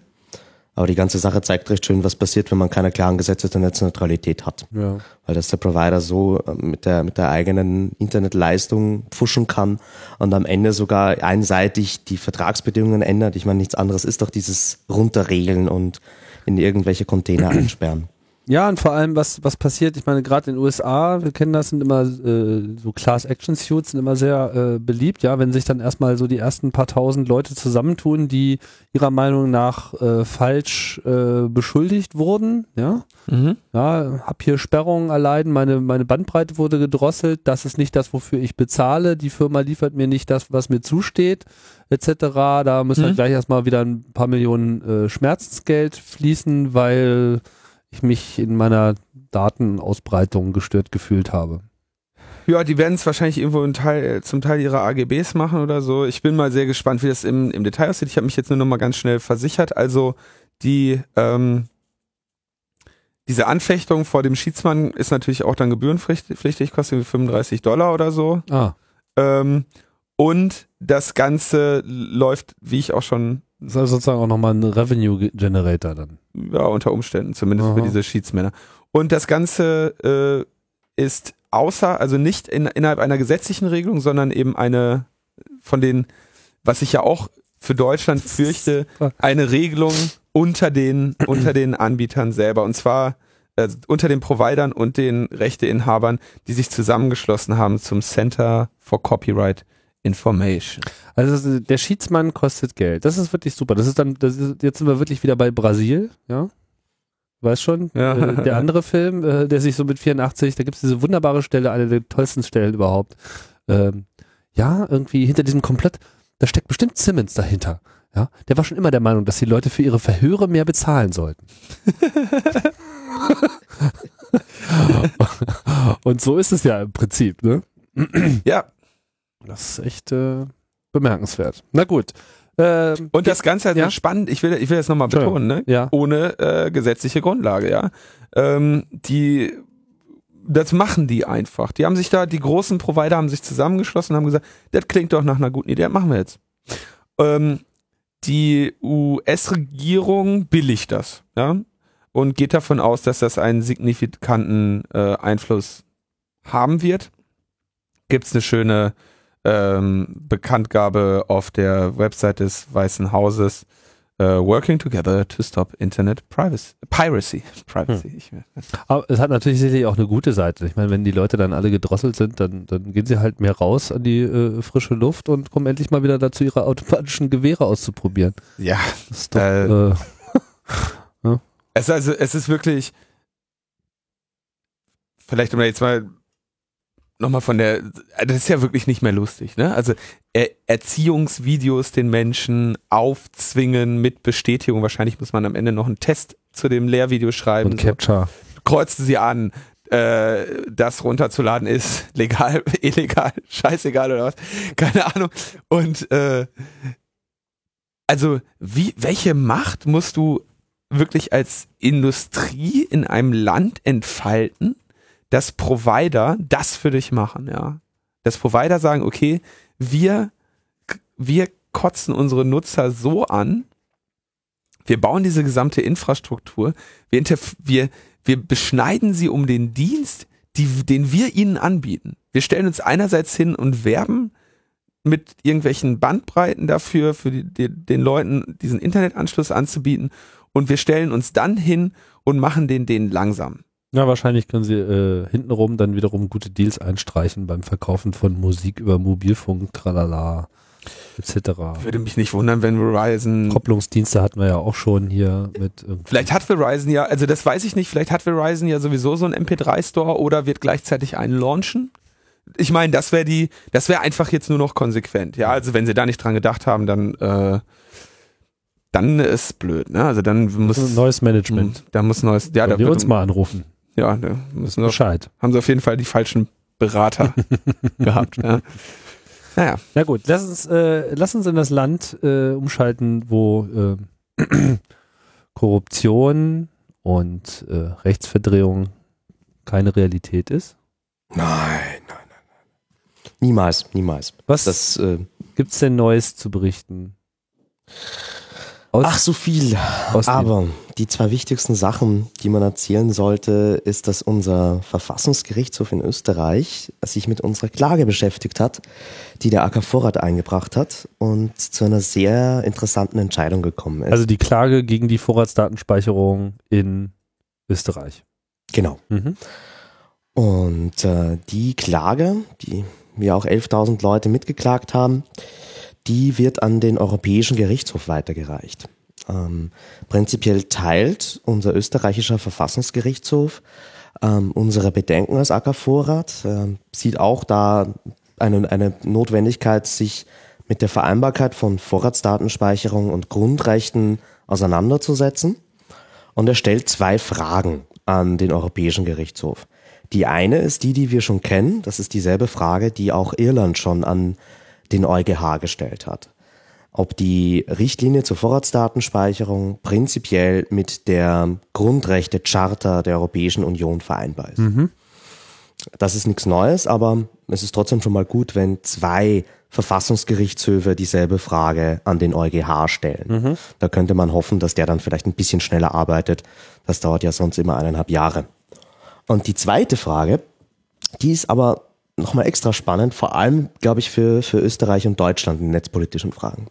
Aber die ganze Sache zeigt recht schön, was passiert, wenn man keine klaren Gesetze der Netzneutralität hat. Ja. Weil das der Provider so äh, mit der, mit der eigenen Internetleistung pfuschen kann und am Ende sogar einseitig die Vertragsbedingungen ändert. Ich meine, nichts anderes ist doch dieses Runterregeln und in irgendwelche Container einsperren. Ja, und vor allem, was, was passiert, ich meine, gerade in den USA, wir kennen das, sind immer äh, so Class Action Suits sind immer sehr äh, beliebt, ja, wenn sich dann erstmal so die ersten paar tausend Leute zusammentun, die ihrer Meinung nach äh, falsch äh, beschuldigt wurden, ja, Mhm. ja, hab hier Sperrungen erleiden, meine, meine Bandbreite wurde gedrosselt, das ist nicht das, wofür ich bezahle, die Firma liefert mir nicht das, was mir zusteht, etc. Da müssen halt Mhm. gleich erstmal wieder ein paar Millionen äh, Schmerzensgeld fließen, weil ich mich in meiner Datenausbreitung gestört gefühlt habe. Ja, die werden es wahrscheinlich irgendwo Teil, zum Teil ihrer AGBs machen oder so. Ich bin mal sehr gespannt, wie das im, im Detail aussieht. Ich habe mich jetzt nur noch mal ganz schnell versichert. Also die ähm, diese Anfechtung vor dem Schiedsmann ist natürlich auch dann gebührenpflichtig, kostet irgendwie 35 Dollar oder so. Ah, Ähm, und das Ganze läuft, wie ich auch schon das ist also sozusagen auch nochmal ein Revenue Generator dann. ja, unter Umständen, zumindest für Aha. diese Schiedsmänner. Und das Ganze äh, ist außer, also nicht in, innerhalb einer gesetzlichen Regelung, sondern eben eine von den, was ich ja auch für Deutschland fürchte eine Regelung unter den, unter den Anbietern selber. Und zwar äh, unter den Providern und den Rechteinhabern, die sich zusammengeschlossen haben zum Center for Copyright Information. Also der Schiedsmann kostet Geld. Das ist wirklich super. Das ist dann, das ist, jetzt sind wir wirklich wieder bei Brasil, ja. Weißt schon, Ja. äh, der andere Film, äh, der sich so mit 84, da gibt es diese wunderbare Stelle, eine der tollsten Stellen überhaupt. Ähm, ja, irgendwie hinter diesem Komplott, da steckt bestimmt Simmons dahinter. Ja, der war schon immer der Meinung, dass die Leute für ihre Verhöre mehr bezahlen sollten. [laughs] [laughs] Und so ist es ja im Prinzip, ne? Ja, Das ist echt äh, bemerkenswert. Na gut. Ähm, und das Ganze also Ja. spannend, ich will, ich will das nochmal betonen, ne? ja. ohne äh, gesetzliche Grundlage, ja. Ähm, die, das machen die einfach. Die haben sich da, die großen Provider haben sich zusammengeschlossen und haben gesagt, das klingt doch nach einer guten Idee, das machen wir jetzt. Ähm, die US-Regierung billigt das, ja, und geht davon aus, dass das einen signifikanten äh, Einfluss haben wird. Gibt's eine schöne ähm, Bekanntgabe auf der Website des Weißen Hauses. Uh, working together to stop Internet privacy, piracy. [laughs] Privacy. Ich, Aber es hat natürlich sicherlich auch eine gute Seite. Ich meine, wenn die Leute dann alle gedrosselt sind, dann, dann gehen sie halt mehr raus an die äh, frische Luft und kommen endlich mal wieder dazu, ihre automatischen Gewehre auszuprobieren. ja, Das ist doch, Äh, äh, [laughs] es ist also, es ist wirklich, vielleicht um da jetzt mal nochmal von der, das ist ja wirklich nicht mehr lustig, ne? Also er, Erziehungsvideos den Menschen aufzwingen mit Bestätigung. Wahrscheinlich muss man am Ende noch einen Test zu dem Lehrvideo schreiben. und Capture. kreuzen sie an, äh, das runterzuladen ist [laughs] legal, illegal, scheißegal oder was, keine Ahnung. Und äh, also wie, welche Macht musst du wirklich als Industrie in einem Land entfalten, dass Provider das für dich machen, ja? Dass Provider sagen, okay, wir, wir kotzen unsere Nutzer so an, wir bauen diese gesamte Infrastruktur, wir, wir, wir beschneiden sie um den Dienst, die, den wir ihnen anbieten. Wir stellen uns einerseits hin und werben mit irgendwelchen Bandbreiten dafür, für die, die, den Leuten diesen Internetanschluss anzubieten und wir stellen uns dann hin und machen den denen langsam. Ja, wahrscheinlich können sie äh, hintenrum dann wiederum gute Deals einstreichen beim Verkaufen von Musik über Mobilfunk, tralala, etc. Würde mich nicht wundern, wenn Verizon Kopplungsdienste hatten wir ja auch schon hier mit irgendwie- Vielleicht hat Verizon ja, also das weiß ich nicht, vielleicht hat Verizon ja sowieso so einen MP3-Store oder wird gleichzeitig einen launchen. Ich meine, das wäre die, das wäre einfach jetzt nur noch konsequent. Ja, also wenn sie da nicht dran gedacht haben, dann, äh, dann ist blöd, ne? Also dann muss, neues Management. da muss neues, ja, da wir uns mal anrufen. Ja, da müssen wir, Bescheid. haben sie auf jeden Fall die falschen Berater [laughs] gehabt. Ja. Naja, Na gut, lass uns, äh, lass uns in das Land äh, umschalten, wo äh, [clears throat] Korruption und äh, Rechtsverdrehung keine Realität ist. Nein, nein, nein, nein. Niemals, niemals. Was Das, äh, gibt's denn Neues zu berichten? Aus, ach, so viel. Aber die zwei wichtigsten Sachen, die man erzählen sollte, ist, dass unser Verfassungsgerichtshof in Österreich sich mit unserer Klage beschäftigt hat, die der AK Vorrat eingebracht hat und zu einer sehr interessanten Entscheidung gekommen ist. also die Klage gegen die Vorratsdatenspeicherung in Österreich. genau. Mhm. Und äh, die Klage, die wir auch 11.000 Leute mitgeklagt haben, die wird an den Europäischen Gerichtshof weitergereicht. Ähm, prinzipiell teilt unser österreichischer Verfassungsgerichtshof ähm, unsere Bedenken als AK Vorrat, ähm, sieht auch da eine, eine Notwendigkeit, sich mit der Vereinbarkeit von Vorratsdatenspeicherung und Grundrechten auseinanderzusetzen. Und er stellt zwei Fragen an den Europäischen Gerichtshof. Die eine ist die, die wir schon kennen. Das ist dieselbe Frage, die auch Irland schon an den EuGH gestellt hat. Ob die Richtlinie zur Vorratsdatenspeicherung prinzipiell mit der Grundrechte-Charta der Europäischen Union vereinbar ist. Das ist nichts Neues, aber es ist trotzdem schon mal gut, wenn zwei Verfassungsgerichtshöfe dieselbe Frage an den EuGH stellen. Da könnte man hoffen, dass der dann vielleicht ein bisschen schneller arbeitet. Das dauert ja sonst immer eineinhalb Jahre. Und die zweite Frage, die ist aber nochmal extra spannend, vor allem, glaube ich, für, für Österreich und Deutschland in netzpolitischen Fragen.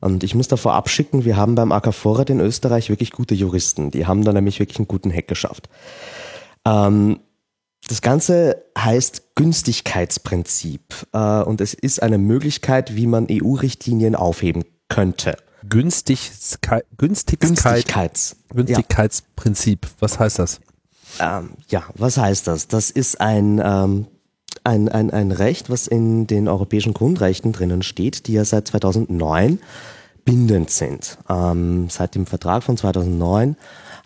Und ich muss davor abschicken, wir haben beim AK Vorrat in Österreich wirklich gute Juristen. Die haben da nämlich wirklich einen guten Hack geschafft. Ähm, das Ganze heißt Günstigkeitsprinzip äh, und es ist eine Möglichkeit, wie man EU-Richtlinien aufheben könnte. Günstigkeit, Günstigkeit, Günstigkeits. Günstigkeitsprinzip. Was heißt das? Ähm, ja, was heißt das? Das ist ein, ähm, ein, ein, ein Recht, was in den europäischen Grundrechten drinnen steht, die ja seit 2009 bindend sind. Ähm, seit dem Vertrag von 2009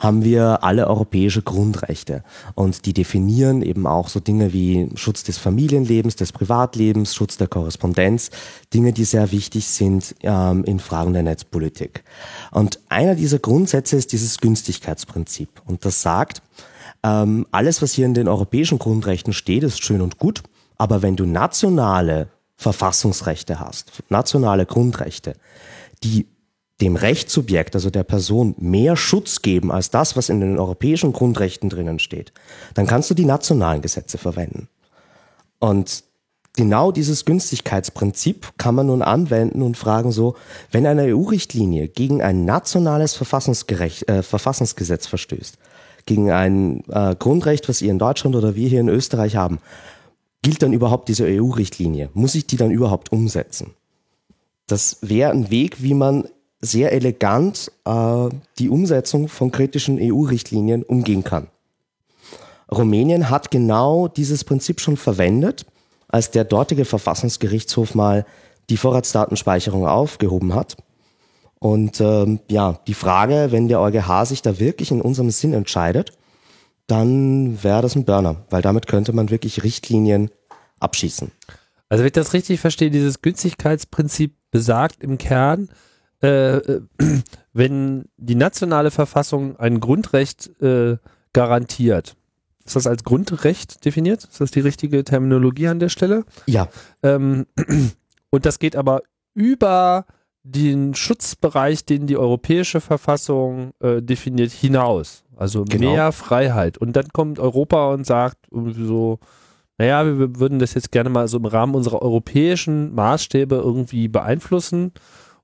haben wir alle europäische Grundrechte und die definieren eben auch so Dinge wie Schutz des Familienlebens, des Privatlebens, Schutz der Korrespondenz, Dinge, die sehr wichtig sind ähm, in Fragen der Netzpolitik. Und einer dieser Grundsätze ist dieses Günstigkeitsprinzip und das sagt, ähm, alles, was hier in den europäischen Grundrechten steht, ist schön und gut, aber wenn du nationale Verfassungsrechte hast, nationale Grundrechte, die dem Rechtssubjekt, also der Person, mehr Schutz geben als das, was in den europäischen Grundrechten drinnen steht, dann kannst du die nationalen Gesetze verwenden. Und genau dieses Günstigkeitsprinzip kann man nun anwenden und fragen so, wenn eine EU-Richtlinie gegen ein nationales äh, Verfassungsgesetz verstößt, gegen ein äh, Grundrecht, was ihr in Deutschland oder wir hier in Österreich haben, gilt dann überhaupt diese EU-Richtlinie? Muss ich die dann überhaupt umsetzen? Das wäre ein Weg, wie man sehr elegant äh, die Umsetzung von kritischen EU-Richtlinien umgehen kann. Rumänien hat genau dieses Prinzip schon verwendet, als der dortige Verfassungsgerichtshof mal die Vorratsdatenspeicherung aufgehoben hat. Und ähm, ja, die Frage, wenn der EuGH sich da wirklich in unserem Sinn entscheidet, dann wäre das ein Burner, weil damit könnte man wirklich Richtlinien abschießen. Also wenn ich das richtig verstehe, dieses Günstigkeitsprinzip besagt im Kern, äh, äh, wenn die nationale Verfassung ein Grundrecht äh, garantiert, ist das als Grundrecht definiert? Ist das die richtige Terminologie an der Stelle? Ja. Ähm, [clears throat] und das geht aber über den Schutzbereich, den die europäische Verfassung äh, definiert, hinaus. Also Genau. mehr Freiheit. Und dann kommt Europa und sagt irgendwie so, naja, wir würden das jetzt gerne mal so im Rahmen unserer europäischen Maßstäbe irgendwie beeinflussen.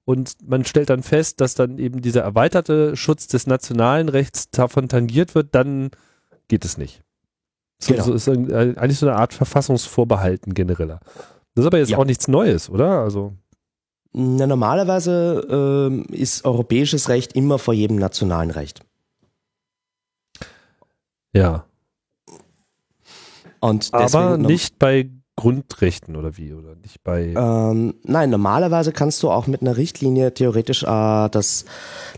Und man stellt dann fest, dass dann eben dieser erweiterte Schutz des nationalen Rechts davon tangiert wird, dann geht es nicht. So, Genau. so ist eigentlich so eine Art Verfassungsvorbehalten genereller. Das ist aber jetzt Ja. auch nichts Neues, oder? Also, Na, normalerweise ähm, ist europäisches Recht immer vor jedem nationalen Recht. ja. Und Aber nicht bei Grundrechten oder wie? Oder nicht bei. Ähm, nein, normalerweise kannst du auch mit einer Richtlinie theoretisch äh, das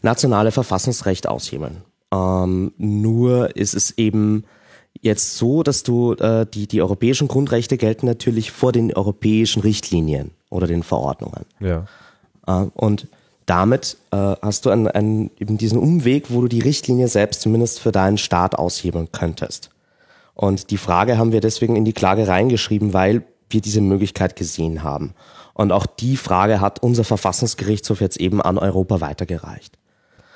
nationale Verfassungsrecht aushebeln. Ähm, nur ist es eben jetzt so, dass du äh, die die europäischen Grundrechte gelten natürlich vor den europäischen Richtlinien oder den Verordnungen. ja. Äh, und damit äh, hast du einen, einen, eben diesen Umweg, wo du die Richtlinie selbst zumindest für deinen Staat aushebeln könntest. Und die Frage haben wir deswegen in die Klage reingeschrieben, weil wir diese Möglichkeit gesehen haben. Und auch die Frage hat unser Verfassungsgerichtshof jetzt eben an Europa weitergereicht.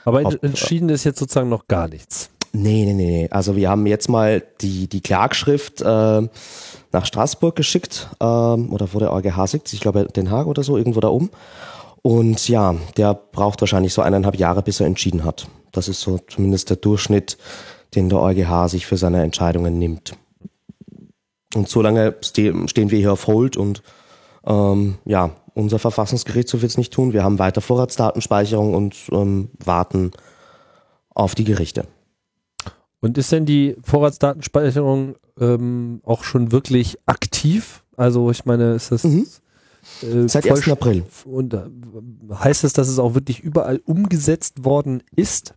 Aber Ob- entschieden ist jetzt sozusagen noch gar nichts. Nee, nee, nee, nee. Also wir haben jetzt mal die, die Klagschrift äh, nach Straßburg geschickt, ähm, oder der EuGH sitzt, ich glaube Den Haag oder so, irgendwo da oben. Und ja, der braucht wahrscheinlich so eineinhalb Jahre, bis er entschieden hat. Das ist so zumindest der Durchschnitt, den der EuGH sich für seine Entscheidungen nimmt. Und so lange ste stehen wir hier auf Hold und ähm, ja, unser Verfassungsgerichtshof wird es nicht tun. Wir haben weiter Vorratsdatenspeicherung und ähm, warten auf die Gerichte. Und ist denn die Vorratsdatenspeicherung ähm, auch schon wirklich aktiv? Also ich meine, ist das Mhm. äh, Seit voll- 1. April. Und äh, heißt es, dass es auch wirklich überall umgesetzt worden ist?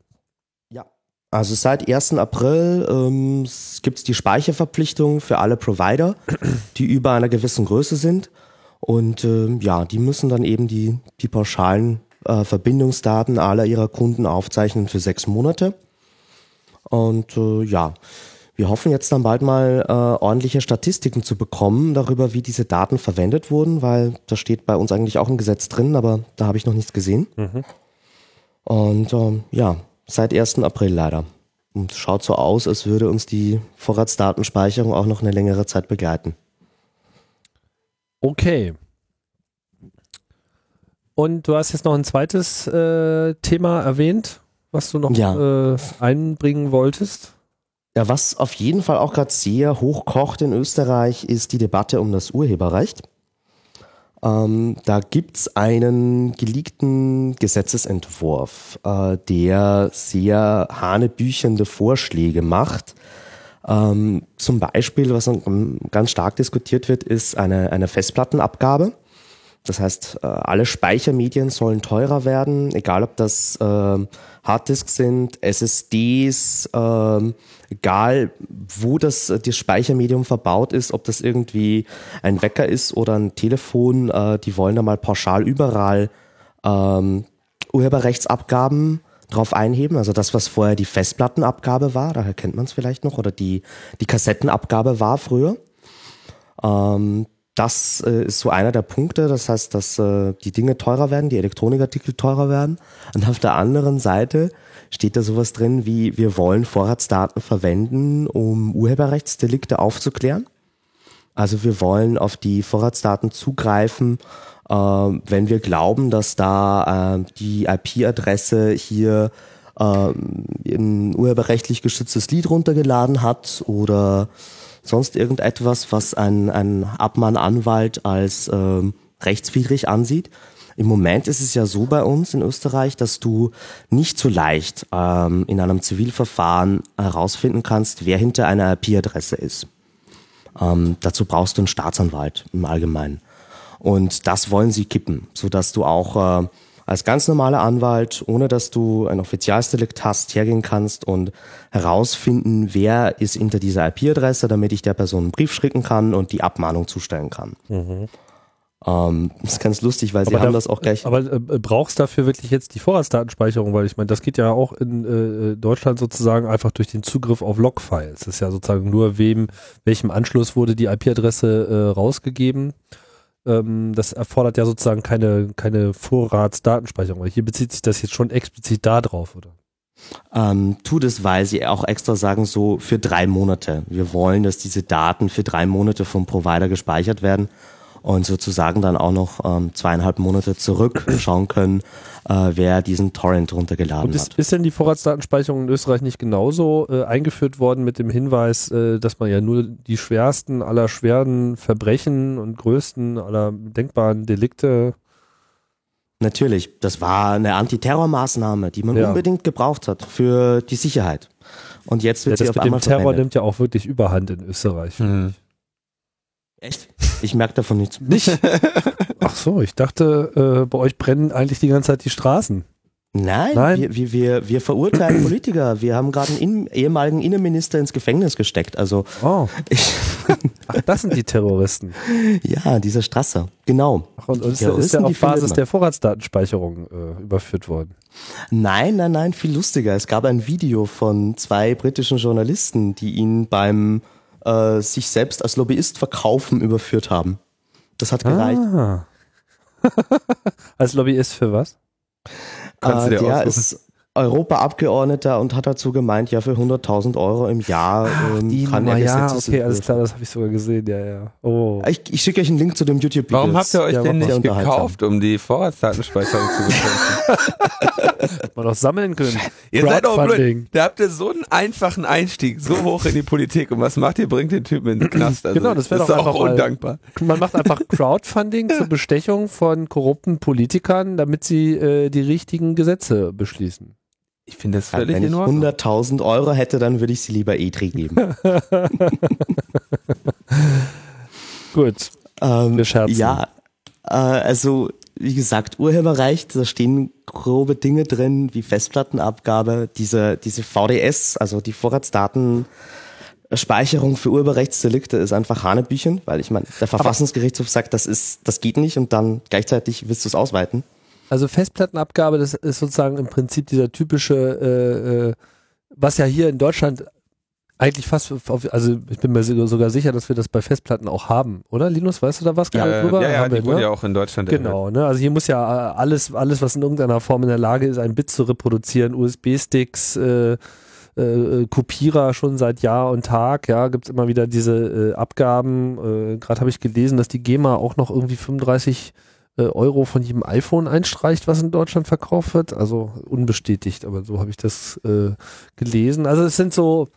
Also seit 1. April ähm, gibt es die Speicherverpflichtung für alle Provider, die über einer gewissen Größe sind. Und ähm, ja, die müssen dann eben die, die pauschalen äh, Verbindungsdaten aller ihrer Kunden aufzeichnen für sechs Monate. Und äh, ja, wir hoffen jetzt dann bald mal äh, ordentliche Statistiken zu bekommen darüber, wie diese Daten verwendet wurden, weil da steht bei uns eigentlich auch ein Gesetz drin, aber da habe ich noch nichts gesehen. Und ähm, ja, seit 1. April leider. Und es schaut so aus, als würde uns die Vorratsdatenspeicherung auch noch eine längere Zeit begleiten. Okay. Und du hast jetzt noch ein zweites äh, Thema erwähnt, was du noch Ja. äh, einbringen wolltest. Ja, was auf jeden Fall auch gerade sehr hoch kocht in Österreich, ist die Debatte um das Urheberrecht. Ähm, da gibt's einen geleakten Gesetzesentwurf, äh, der sehr hanebüchende Vorschläge macht. Ähm, zum Beispiel, was ganz stark diskutiert wird, ist eine, eine Festplattenabgabe. Das heißt, äh, alle Speichermedien sollen teurer werden, egal ob das ähm, Harddisks sind, SSDs, ähm, egal wo das, äh, das Speichermedium verbaut ist, ob das irgendwie ein Wecker ist oder ein Telefon, äh, die wollen da mal pauschal überall ähm, Urheberrechtsabgaben drauf einheben. Also das, was vorher die Festplattenabgabe war, daher kennt man es vielleicht noch, oder die, die Kassettenabgabe war früher. Ähm, das äh, ist so einer der Punkte. Das heißt, dass äh, die Dinge teurer werden, die Elektronikartikel teurer werden. Und auf der anderen Seite steht da sowas drin wie, wir wollen Vorratsdaten verwenden, um Urheberrechtsdelikte aufzuklären. Also wir wollen auf die Vorratsdaten zugreifen, äh, wenn wir glauben, dass da äh, die IP-Adresse hier äh, ein urheberrechtlich geschütztes Lied runtergeladen hat oder sonst irgendetwas, was ein, ein Abmahnanwalt als ähm, rechtswidrig ansieht. Im Moment ist es ja so bei uns in Österreich, dass du nicht so leicht ähm, in einem Zivilverfahren herausfinden kannst, wer hinter einer IP-Adresse ist. Ähm, dazu brauchst du einen Staatsanwalt im Allgemeinen. Und das wollen sie kippen, sodass du auch äh, als ganz normaler Anwalt, ohne dass du ein Offizialsdelikt hast, hergehen kannst und herausfinden, wer ist hinter dieser IP-Adresse, damit ich der Person einen Brief schicken kann und die Abmahnung zustellen kann. Ähm, das ist ganz lustig, weil sie Mhm. Aber haben da- das auch gleich. Aber äh, brauchst dafür wirklich jetzt die Vorratsdatenspeicherung? Weil ich meine, das geht ja auch in äh, Deutschland sozusagen einfach durch den Zugriff auf Logfiles. Das ist ja sozusagen nur wem, welchem Anschluss wurde die IP-Adresse äh, rausgegeben. Ähm, das erfordert ja sozusagen keine, keine Vorratsdatenspeicherung. Hier bezieht sich das jetzt schon explizit da drauf, oder? ähm, tut es, weil sie auch extra sagen, so für drei Monate. Wir wollen, dass diese Daten für drei Monate vom Provider gespeichert werden und sozusagen dann auch noch ähm, zweieinhalb Monate zurückschauen [clears throat] können, äh, wer diesen Torrent runtergeladen Und ist, hat. ist denn die Vorratsdatenspeicherung in Österreich nicht genauso äh, eingeführt worden mit dem Hinweis, äh, dass man ja nur die schwersten aller schweren Verbrechen und größten aller denkbaren Delikte Natürlich, das war eine Antiterrormaßnahme, die man Ja. unbedingt gebraucht hat für die Sicherheit. Und jetzt Ja, wird sie das auf mit dem einmal Terror verwendet. nimmt ja auch wirklich Überhand in Österreich. Mhm. Echt? Ich merke davon nichts. Nicht? [laughs] Ach so, ich dachte, äh, bei euch brennen eigentlich die ganze Zeit die Straßen. Nein, Nein? Wir, wir, wir, wir verurteilen [clears throat] Politiker. Wir haben gerade einen Innen- ehemaligen Innenminister ins Gefängnis gesteckt. Also Oh, ich, ach, das sind die Terroristen. [laughs] ja, dieser Strasser. Genau. Ach, und, und ist, ist der die auf Basis der Vorratsdatenspeicherung äh, überführt worden? Nein, nein, nein, viel lustiger. Es gab ein Video von zwei britischen Journalisten, die ihn beim äh, sich selbst als Lobbyist verkaufen überführt haben. Das hat gereicht. Ah. [laughs] Als Lobbyist für was? Kannst Äh, der ist Europaabgeordneter und hat dazu gemeint, ja, für 100.000 Euro im Jahr ähm, Die kann Nummer, er ja, Gesetzes- okay, alles klar, das habe ich sogar gesehen, ja, ja. Oh. Ich, ich schicke euch einen Link zu dem YouTube-Video. Warum habt ihr euch Ja, denn nicht gekauft, um die Vorratsdatenspeicherung zu bekämpfen? [laughs] Man doch sammeln können. ihr seid auch blöd. Crowdfunding. Da habt ihr so einen einfachen Einstieg, so hoch in die Politik. Und was macht ihr? Bringt den Typen in den Knast. Also, Genau, das wär ist doch auch einfach mal- undankbar. Man macht einfach Crowdfunding zur Bestechung von korrupten Politikern, damit sie äh, die richtigen Gesetze beschließen. Ich finde das Ja, völlig Wenn ich in Ordnung. 100.000 Euro hätte, dann würde ich sie lieber E3 geben. [laughs] Gut. ähm, Wir scherzen. Ja, äh, also wie gesagt, Urheberrecht, da stehen grobe Dinge drin, wie Festplattenabgabe, diese, diese VDS, also die Vorratsdatenspeicherung für Urheberrechtsdelikte ist einfach Hanebüchen, weil ich meine, der Verfassungsgerichtshof sagt, das ist, das geht nicht und dann gleichzeitig willst du es ausweiten. Also Festplattenabgabe, das ist sozusagen im Prinzip dieser typische, äh, äh, was ja hier in Deutschland eigentlich fast, auf, also ich bin mir sogar sicher, dass wir das bei Festplatten auch haben, oder Linus, weißt du da was Ja, genau drüber? ja, ja, Haben wir, die wurde ne? ja auch in Deutschland. Genau, ne? Also hier muss ja äh, alles, alles, was in irgendeiner Form in der Lage ist, ein Bit zu reproduzieren, USB-Sticks, äh, äh, Kopierer schon seit Jahr und Tag, ja, gibt's immer wieder diese äh, Abgaben. Äh, Gerade habe ich gelesen, dass die GEMA auch noch irgendwie 35 äh, Euro von jedem iPhone einstreicht, was in Deutschland verkauft wird. Also unbestätigt, aber so habe ich das äh, gelesen. Also es sind so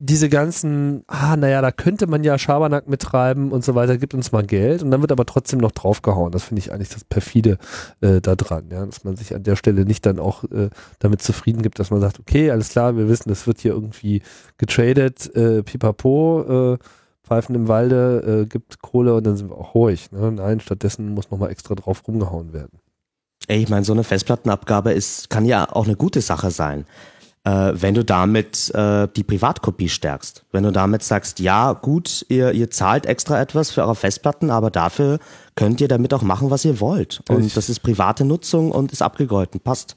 diese ganzen, ah, naja, da könnte man ja Schabernack mittreiben und so weiter, gibt uns mal Geld und dann wird aber trotzdem noch draufgehauen. Das finde ich eigentlich das perfide äh, da dran, ja, dass man sich an der Stelle nicht dann auch äh, damit zufrieden gibt, dass man sagt, okay, alles klar, wir wissen, das wird hier irgendwie getradet, äh, pipapo, äh, Pfeifen im Walde, äh, gibt Kohle und dann sind wir auch ruhig. Ne? Nein, stattdessen muss nochmal extra drauf rumgehauen werden. Ey, ich meine, so eine Festplattenabgabe ist, kann ja auch eine gute Sache sein äh, wenn du damit äh, die Privatkopie stärkst. Wenn du damit sagst, ja gut, ihr, ihr zahlt extra etwas für eure Festplatten, aber dafür könnt ihr damit auch machen, was ihr wollt. Und ich. das ist private Nutzung und ist abgegolten, passt.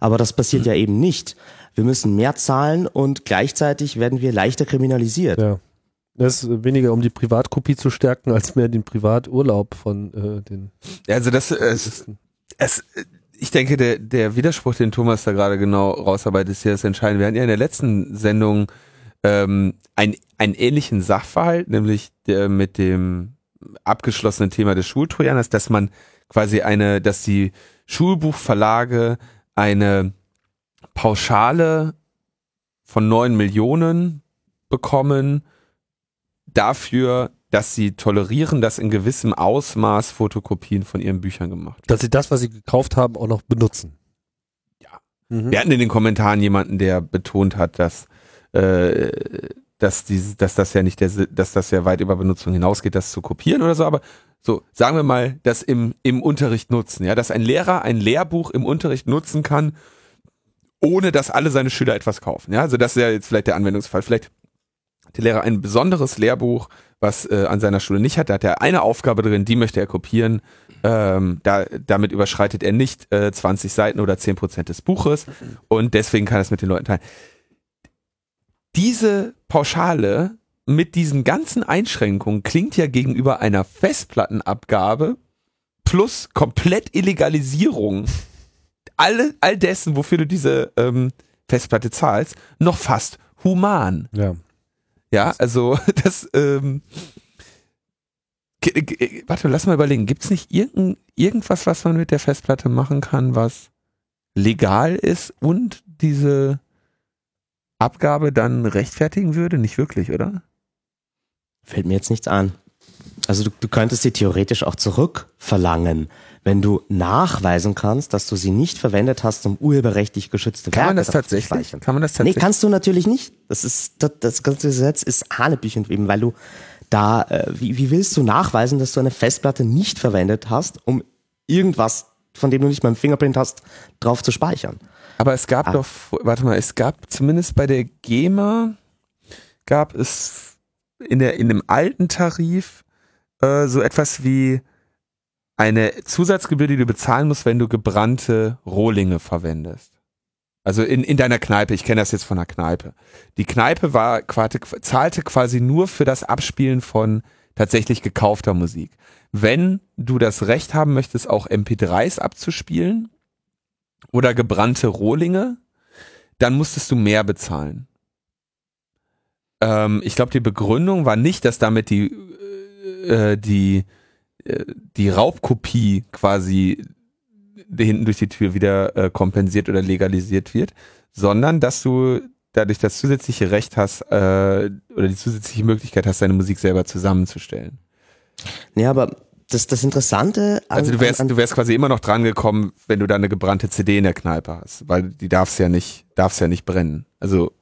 Aber das passiert mhm. ja eben nicht. Wir müssen mehr zahlen und gleichzeitig werden wir leichter kriminalisiert. Ja. Das ist weniger um die Privatkopie zu stärken, als mehr den Privaturlaub von äh, den. Also das äh, es, es ich denke, der, der Widerspruch, den Thomas da gerade genau rausarbeitet, ist hier das Entscheidende. Wir hatten ja in der letzten Sendung ähm, ein, einen ähnlichen Sachverhalt, nämlich der mit dem abgeschlossenen Thema des Schultrojaners, dass man quasi eine, dass die Schulbuchverlage eine Pauschale von neun Millionen bekommen dafür, dass sie tolerieren, dass in gewissem Ausmaß Fotokopien von ihren Büchern gemacht werden. Dass sie das, was sie gekauft haben, auch noch benutzen. Ja. Mhm. Wir hatten in den Kommentaren jemanden, der betont hat, dass, äh, dass, dieses, dass das ja nicht der, dass das ja weit über Benutzung hinausgeht, das zu kopieren oder so, aber so, sagen wir mal, das im, im Unterricht nutzen, ja, dass ein Lehrer ein Lehrbuch im Unterricht nutzen kann, ohne dass alle seine Schüler etwas kaufen. Ja, also das ist ja jetzt vielleicht der Anwendungsfall. Vielleicht der Lehrer ein besonderes Lehrbuch, was äh, an seiner Schule nicht hat. Da hat er eine Aufgabe drin, die möchte er kopieren. Ähm, da, damit überschreitet er nicht äh, 20 Seiten oder 10 Prozent des Buches und deswegen kann er es mit den Leuten teilen. Diese Pauschale mit diesen ganzen Einschränkungen klingt ja gegenüber einer Festplattenabgabe plus komplett Illegalisierung alle, all dessen, wofür du diese ähm, Festplatte zahlst, noch fast human. Ja. Ja, also [laughs] das, ähm, warte, lass mal überlegen, gibt es nicht irgend, irgendwas, was man mit der Festplatte machen kann, was legal ist und diese Abgabe dann rechtfertigen würde? Nicht wirklich, oder? Fällt mir jetzt nichts an. Also du, du könntest sie theoretisch auch zurückverlangen wenn du nachweisen kannst, dass du sie nicht verwendet hast, um urheberrechtlich geschützte Kann Werke man das tatsächlich? Kann man das tatsächlich? Nee, kannst du natürlich nicht. Das ist das, das ganze Gesetz ist Hanebüchen eben, weil du da äh, wie, wie willst du nachweisen, dass du eine Festplatte nicht verwendet hast, um irgendwas, von dem du nicht mal einen Fingerprint hast, drauf zu speichern? Aber es gab ah. doch, warte mal, es gab zumindest bei der GEMA gab es in der in dem alten Tarif äh, so etwas wie eine Zusatzgebühr, die du bezahlen musst, wenn du gebrannte Rohlinge verwendest. Also in, in deiner Kneipe, ich kenne das jetzt von der Kneipe. Die Kneipe war quasi, zahlte quasi nur für das Abspielen von tatsächlich gekaufter Musik. Wenn du das Recht haben möchtest, auch MP3s abzuspielen oder gebrannte Rohlinge, dann musstest du mehr bezahlen. Ähm, ich glaube, die Begründung war nicht, dass damit die, äh, die die Raubkopie quasi hinten durch die Tür wieder äh, kompensiert oder legalisiert wird, sondern dass du dadurch das zusätzliche Recht hast äh, oder die zusätzliche Möglichkeit hast, deine Musik selber zusammenzustellen. Ja, aber das, das Interessante. An, also du wärst, an, du wärst quasi immer noch dran gekommen, wenn du da eine gebrannte CD in der Kneipe hast, weil die darfst ja nicht, darfst ja nicht brennen. Also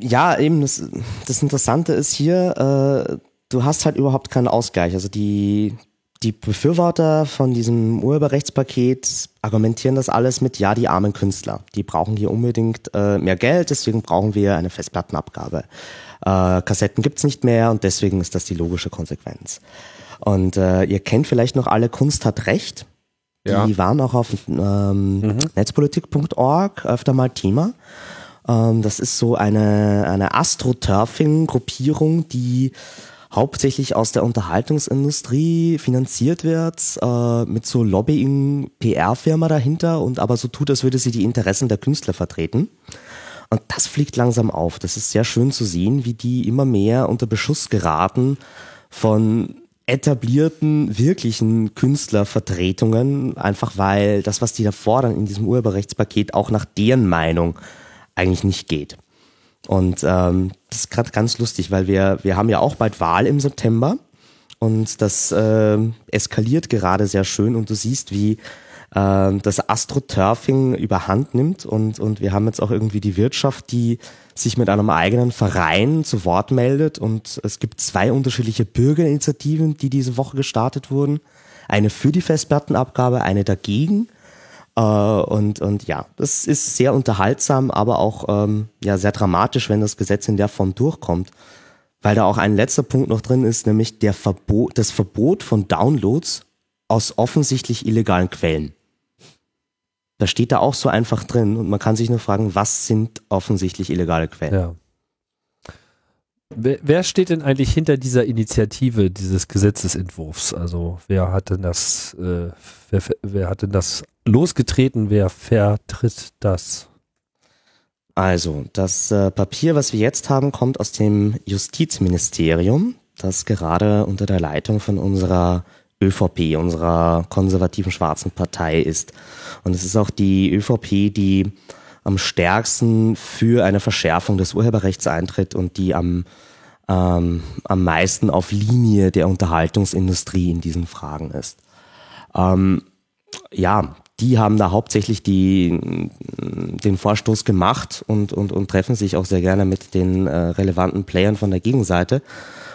ja, eben das, das Interessante ist hier, äh, du hast halt überhaupt keinen Ausgleich. Also die, die Befürworter von diesem Urheberrechtspaket argumentieren das alles mit, ja, die armen Künstler, die brauchen hier unbedingt äh, mehr Geld, deswegen brauchen wir eine Festplattenabgabe. Äh, Kassetten gibt's nicht mehr und deswegen ist das die logische Konsequenz. Und äh, ihr kennt vielleicht noch alle Kunst hat Recht. Die ja. waren auch auf ähm, mhm. netzpolitik.org öfter mal Thema. Ähm, das ist so eine, eine Astroturfing-Gruppierung, die hauptsächlich aus der Unterhaltungsindustrie finanziert wird, äh, mit so Lobbying-PR-Firma dahinter und aber so tut, als würde sie die Interessen der Künstler vertreten. Und das fliegt langsam auf. Das ist sehr schön zu sehen, wie die immer mehr unter Beschuss geraten von etablierten, wirklichen Künstlervertretungen, einfach weil das, was die da fordern in diesem Urheberrechtspaket, auch nach deren Meinung eigentlich nicht geht. Und ähm, das ist gerade ganz lustig, weil wir, wir haben ja auch bald Wahl im September und das äh, eskaliert gerade sehr schön und du siehst, wie äh, das Astroturfing überhand nimmt und, und wir haben jetzt auch irgendwie die Wirtschaft, die sich mit einem eigenen Verein zu Wort meldet und es gibt zwei unterschiedliche Bürgerinitiativen, die diese Woche gestartet wurden. Eine für die Festplattenabgabe, eine dagegen. Äh, und, und ja, das ist sehr unterhaltsam, aber auch ähm, ja, sehr dramatisch, wenn das Gesetz in der Form durchkommt. Weil da auch ein letzter Punkt noch drin ist, nämlich der Verbot, das Verbot von Downloads aus offensichtlich illegalen Quellen. Da steht da auch so einfach drin und man kann sich nur fragen, was sind offensichtlich illegale Quellen? Ja. Wer, steht denn eigentlich hinter dieser Initiative dieses Gesetzesentwurfs? Also wer hat denn das, äh, wer, wer hat denn das losgetreten? Wer vertritt das? Also, das äh, Papier, was wir jetzt haben, kommt aus dem Justizministerium, das gerade unter der Leitung von unserer ÖVP, unserer konservativen schwarzen Partei ist. Und es ist auch die ÖVP, die am stärksten für eine Verschärfung des Urheberrechts eintritt und die am, ähm, am meisten auf Linie der Unterhaltungsindustrie in diesen Fragen ist. Ähm, ja, die haben da hauptsächlich die, den Vorstoß gemacht und, und, und treffen sich auch sehr gerne mit den äh, relevanten Playern von der Gegenseite.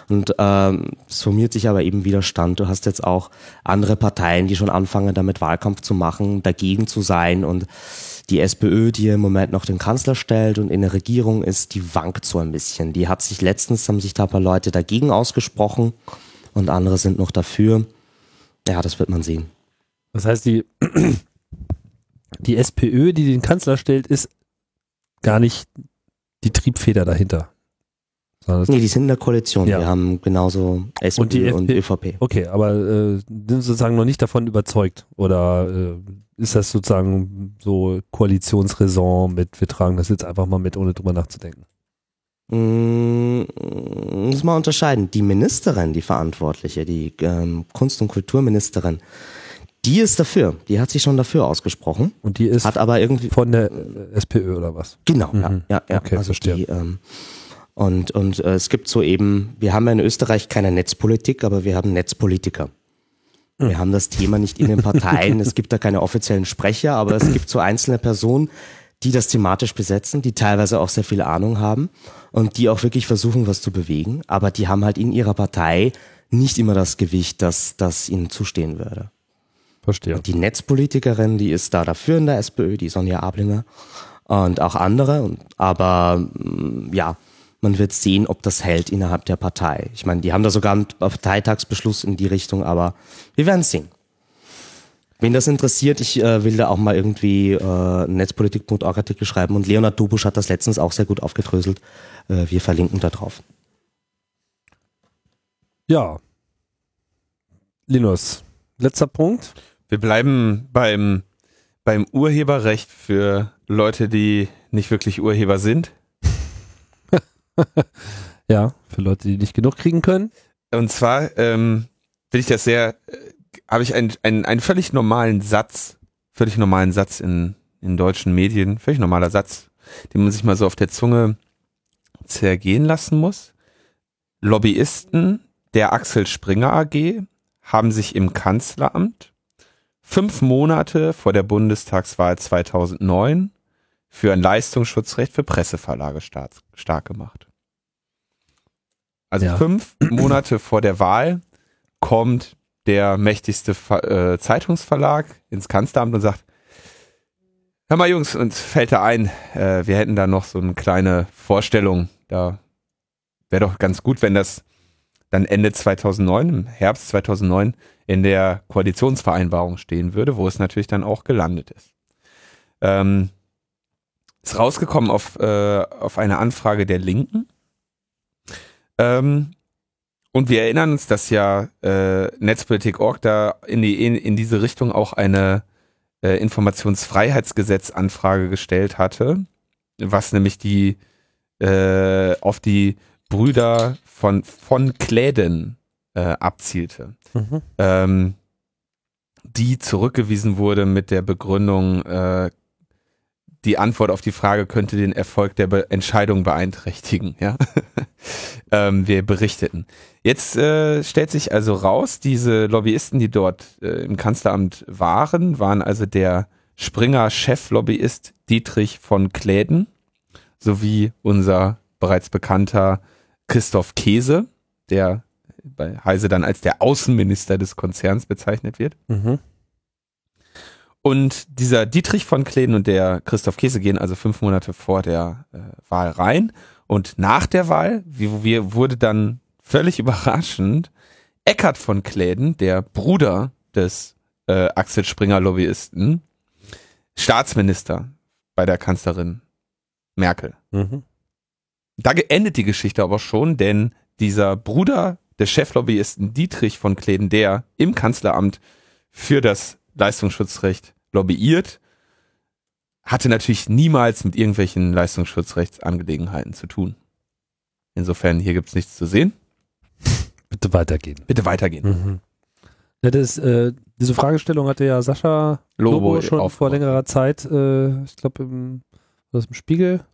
Und ähm, es formiert sich aber eben Widerstand. Du hast jetzt auch andere Parteien, die schon anfangen, damit Wahlkampf zu machen, dagegen zu sein. Und die SPÖ, die im Moment noch den Kanzler stellt und in der Regierung ist, die wankt so ein bisschen. Die hat sich letztens, haben sich da ein paar Leute dagegen ausgesprochen und andere sind noch dafür. Ja, das wird man sehen. Das heißt, die, die SPÖ, die den Kanzler stellt, ist gar nicht die Triebfeder dahinter. Nee, die sind in der Koalition. Ja. Wir haben genauso SPD und, die und ÖVP. Okay, aber äh, sind sozusagen noch nicht davon überzeugt oder äh, ist das sozusagen so Koalitionsräson mit, wir tragen das jetzt einfach mal mit, ohne drüber nachzudenken? Mm, muss man unterscheiden. Die Ministerin, die Verantwortliche, die ähm, Kunst- und Kulturministerin, die ist dafür. Die hat sich schon dafür ausgesprochen. Und die ist hat aber irgendwie von der SPÖ oder was? Genau, mhm. ja, ja, ja. Okay, also verstehe. Die, ähm, und, und äh, es gibt so eben, wir haben ja in Österreich keine Netzpolitik, aber wir haben Netzpolitiker. Wir hm. haben das Thema nicht in den Parteien, es gibt da keine offiziellen Sprecher, aber es gibt so einzelne Personen, die das thematisch besetzen, die teilweise auch sehr viel Ahnung haben und die auch wirklich versuchen, was zu bewegen, aber die haben halt in ihrer Partei nicht immer das Gewicht, das, das ihnen zustehen würde. Verstehe. Und die Netzpolitikerin, die ist da dafür in der SPÖ, die Sonja Ablinger und auch andere, aber mm, ja, man wird sehen, ob das hält innerhalb der Partei. Ich meine, die haben da sogar einen Parteitagsbeschluss in die Richtung, aber wir werden sehen. Wen das interessiert, ich äh, will da auch mal irgendwie äh, Netzpolitik.org Artikel schreiben und Leonard Dubusch hat das letztens auch sehr gut aufgedröselt. Äh, wir verlinken da drauf. Ja. Linus, letzter Punkt. Wir bleiben beim, beim Urheberrecht für Leute, die nicht wirklich Urheber sind. [laughs] ja, für Leute, die nicht genug kriegen können. Und zwar ähm, finde ich das sehr, äh, habe ich einen, einen, einen völlig normalen Satz, völlig normalen Satz in, in deutschen Medien, völlig normaler Satz, den man sich mal so auf der Zunge zergehen lassen muss. Lobbyisten der Axel Springer AG haben sich im Kanzleramt fünf Monate vor der Bundestagswahl 2009 für ein Leistungsschutzrecht für Presseverlage stark, stark gemacht. Also ja. fünf Monate vor der Wahl kommt der mächtigste äh, Zeitungsverlag ins Kanzleramt und sagt, hör mal Jungs, uns fällt da ein, äh, wir hätten da noch so eine kleine Vorstellung, da wäre doch ganz gut, wenn das dann Ende 2009, im Herbst 2009 in der Koalitionsvereinbarung stehen würde, wo es natürlich dann auch gelandet ist. Ähm, ist rausgekommen auf, äh, auf eine Anfrage der Linken. Ähm, und wir erinnern uns, dass ja äh, Netzpolitik.org da in, die, in, in diese Richtung auch eine äh, Informationsfreiheitsgesetzanfrage gestellt hatte, was nämlich die äh, auf die Brüder von von Kläden äh, abzielte. Mhm. Ähm, die zurückgewiesen wurde mit der Begründung, äh, die Antwort auf die Frage könnte den Erfolg der Be Entscheidung beeinträchtigen. Ja? [laughs] ähm, wir berichteten. Jetzt äh, stellt sich also raus, diese Lobbyisten, die dort äh, im Kanzleramt waren, waren also der Springer Cheflobbyist Dietrich von Kläden sowie unser bereits bekannter Christoph Käse, der bei Heise dann als der Außenminister des Konzerns bezeichnet wird. Mhm. Und dieser Dietrich von Kläden und der Christoph Käse gehen also fünf Monate vor der äh, Wahl rein. Und nach der Wahl, wie wir, wurde dann völlig [laughs] überraschend Eckhard von Kläden, der Bruder des äh, Axel Springer Lobbyisten, Staatsminister bei der Kanzlerin Merkel. Mhm. Da endet die Geschichte aber schon, denn dieser Bruder des Cheflobbyisten Dietrich von Kläden, der im Kanzleramt für das Leistungsschutzrecht lobbyiert, hatte natürlich niemals mit irgendwelchen Leistungsschutzrechtsangelegenheiten zu tun. Insofern, hier gibt's nichts zu sehen. Bitte weitergehen. Bitte weitergehen. Mhm. Ja, das, äh, diese Fragestellung hatte ja Sascha Lobo Lobo schon vor längerer Zeit, äh, ich glaube im, im Spiegel,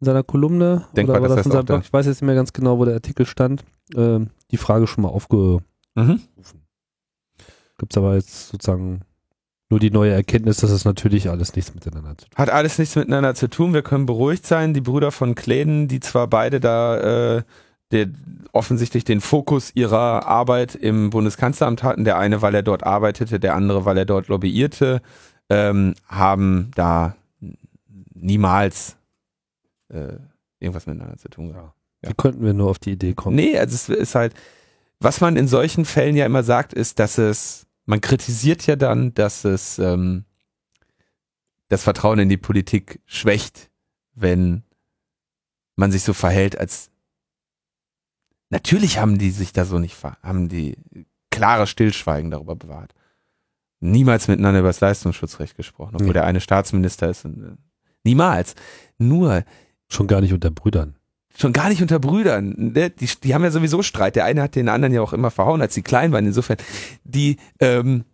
in seiner Kolumne, Denk oder war das das in seinem. Blog, ich weiß jetzt nicht mehr ganz genau, wo der Artikel stand, ähm, die Frage schon mal aufgerufen. Mhm. Gibt's aber jetzt sozusagen nur die neue Erkenntnis, dass es natürlich alles nichts miteinander zu tun Hat alles nichts miteinander zu tun. Wir können beruhigt sein. Die Brüder von Kläden, die zwar beide da äh, der, offensichtlich den Fokus ihrer Arbeit im Bundeskanzleramt hatten, der eine, weil er dort arbeitete, der andere, weil er dort lobbyierte, ähm, haben da niemals äh, irgendwas miteinander zu tun gehabt. Wie konnten wir nur auf die Idee kommen? Nee, also es ist halt, was man in solchen Fällen ja immer sagt, ist, dass es, man kritisiert ja dann, dass es ähm, das Vertrauen in die Politik schwächt, wenn man sich so verhält, als natürlich haben die sich da so nicht, ver- haben die klare Stillschweigen darüber bewahrt. Niemals miteinander über das Leistungsschutzrecht gesprochen, obwohl Nee. der eine Staatsminister ist. Und, äh, niemals. Nur, Schon gar nicht unter Brüdern. schon gar nicht unter Brüdern. Ne? Die, die haben ja sowieso Streit. Der eine hat den anderen ja auch immer verhauen, als sie klein waren. Insofern, die, ähm,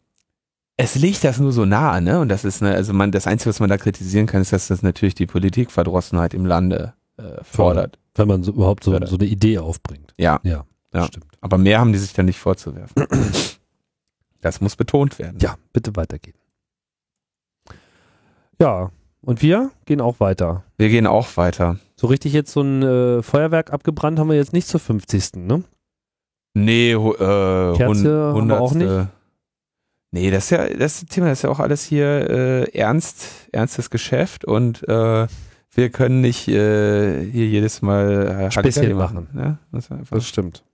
es liegt das nur so nah, ne? Und das ist, ne, also man, das Einzige, was man da kritisieren kann, ist, dass das natürlich die Politikverdrossenheit im Lande äh, fordert. Wenn man so, überhaupt so, so eine Idee aufbringt. Ja, Ja, Ja. stimmt. aber mehr haben die sich dann nicht vorzuwerfen. Das muss betont werden. Ja, bitte weitergehen. Ja, und wir gehen auch weiter. Wir gehen auch weiter. So richtig jetzt so ein äh, Feuerwerk abgebrannt haben wir jetzt nicht zur 50. Ne? Nee, äh, Kerze haben wir auch hundertste- Nee, das ist ja, das Thema das ist ja auch alles hier äh, ernst, ernstes Geschäft und äh, wir können nicht äh, hier jedes Mal äh, Späßchen Halligalli machen. Ne? Das Das stimmt.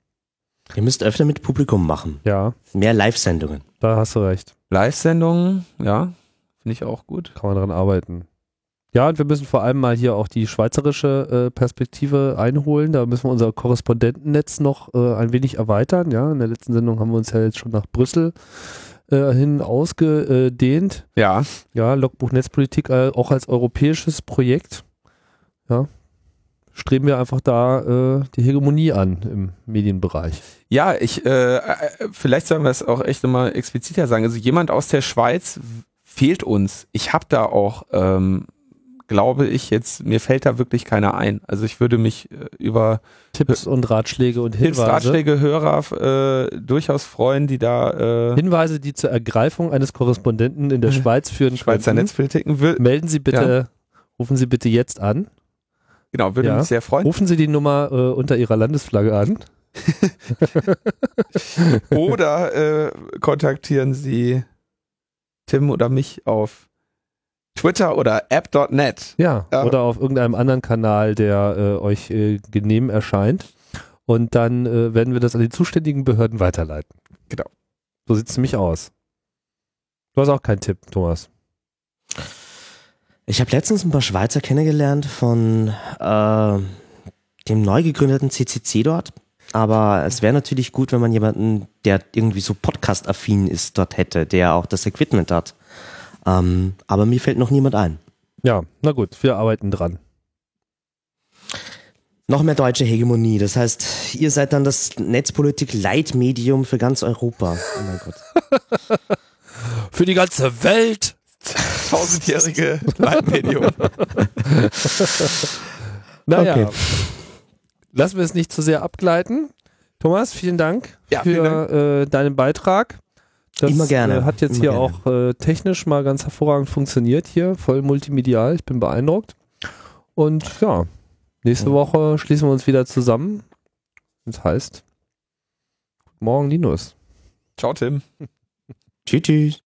Ihr müsst öfter mit Publikum machen. Ja, Mehr Live-Sendungen. da hast du recht. Live-Sendungen, ja, finde ich auch gut. Kann man dran arbeiten. Ja, und wir müssen vor allem mal hier auch die schweizerische äh, Perspektive einholen. Da müssen wir unser Korrespondentennetz noch äh, ein wenig erweitern. Ja, in der letzten Sendung haben wir uns ja jetzt schon nach Brüssel äh, hin ausgedehnt. Ja, Ja, Logbuch Netzpolitik äh, auch als europäisches Projekt. Ja, streben wir einfach da äh, die Hegemonie an im Medienbereich. ja, ich, äh, äh, vielleicht sollen wir es auch echt nochmal expliziter sagen. Also jemand aus der Schweiz fehlt uns. Ich habe da auch, ähm, glaube ich jetzt, mir fällt da wirklich keiner ein. Also ich würde mich äh, über Tipps und Ratschläge und Tipps, Hinweise. Ratschläge, Hörer äh, durchaus freuen, die da äh, Hinweise, die zur Ergreifung eines Korrespondenten in der Schweiz führen Schweizer könnten. Netzpolitiken will. Melden Sie bitte, rufen Sie bitte jetzt an. Genau, würde Ja. mich sehr freuen. Rufen Sie die Nummer äh, unter Ihrer Landesflagge an. [laughs] Oder äh, kontaktieren Sie Tim oder mich auf Twitter oder app.net. Ja, Ja. oder auf irgendeinem anderen Kanal, der äh, euch äh, genehm erscheint. Und dann äh, werden wir das an die zuständigen Behörden weiterleiten. Genau. So sieht es nämlich aus. Du hast auch keinen Tipp, Thomas. Ich habe letztens ein paar Schweizer kennengelernt von äh, dem neu gegründeten CCC dort. Aber es wäre natürlich gut, wenn man jemanden, der irgendwie so Podcast-affin ist, dort hätte, der auch das Equipment hat. Ähm, aber mir fällt noch niemand ein. Ja, na gut, wir arbeiten dran. Noch mehr deutsche Hegemonie. Das heißt, ihr seid dann das Netzpolitik-Leitmedium für ganz Europa. Oh mein Gott. [laughs] Für die ganze Welt. Tausendjährige Leitmedium. [laughs] Naja. Okay. Lassen wir es nicht zu sehr abgleiten. Thomas, vielen Dank Ja, vielen für Äh, deinen Beitrag. Das Immer gerne. Äh, hat jetzt Immer hier gerne. auch äh, technisch mal ganz hervorragend funktioniert hier, voll multimedial. Ich bin beeindruckt. Und ja, nächste Ja. Woche schließen wir uns wieder zusammen. Das heißt, guten Morgen, Linus. Ciao, Tim. Tschüss. tschüss.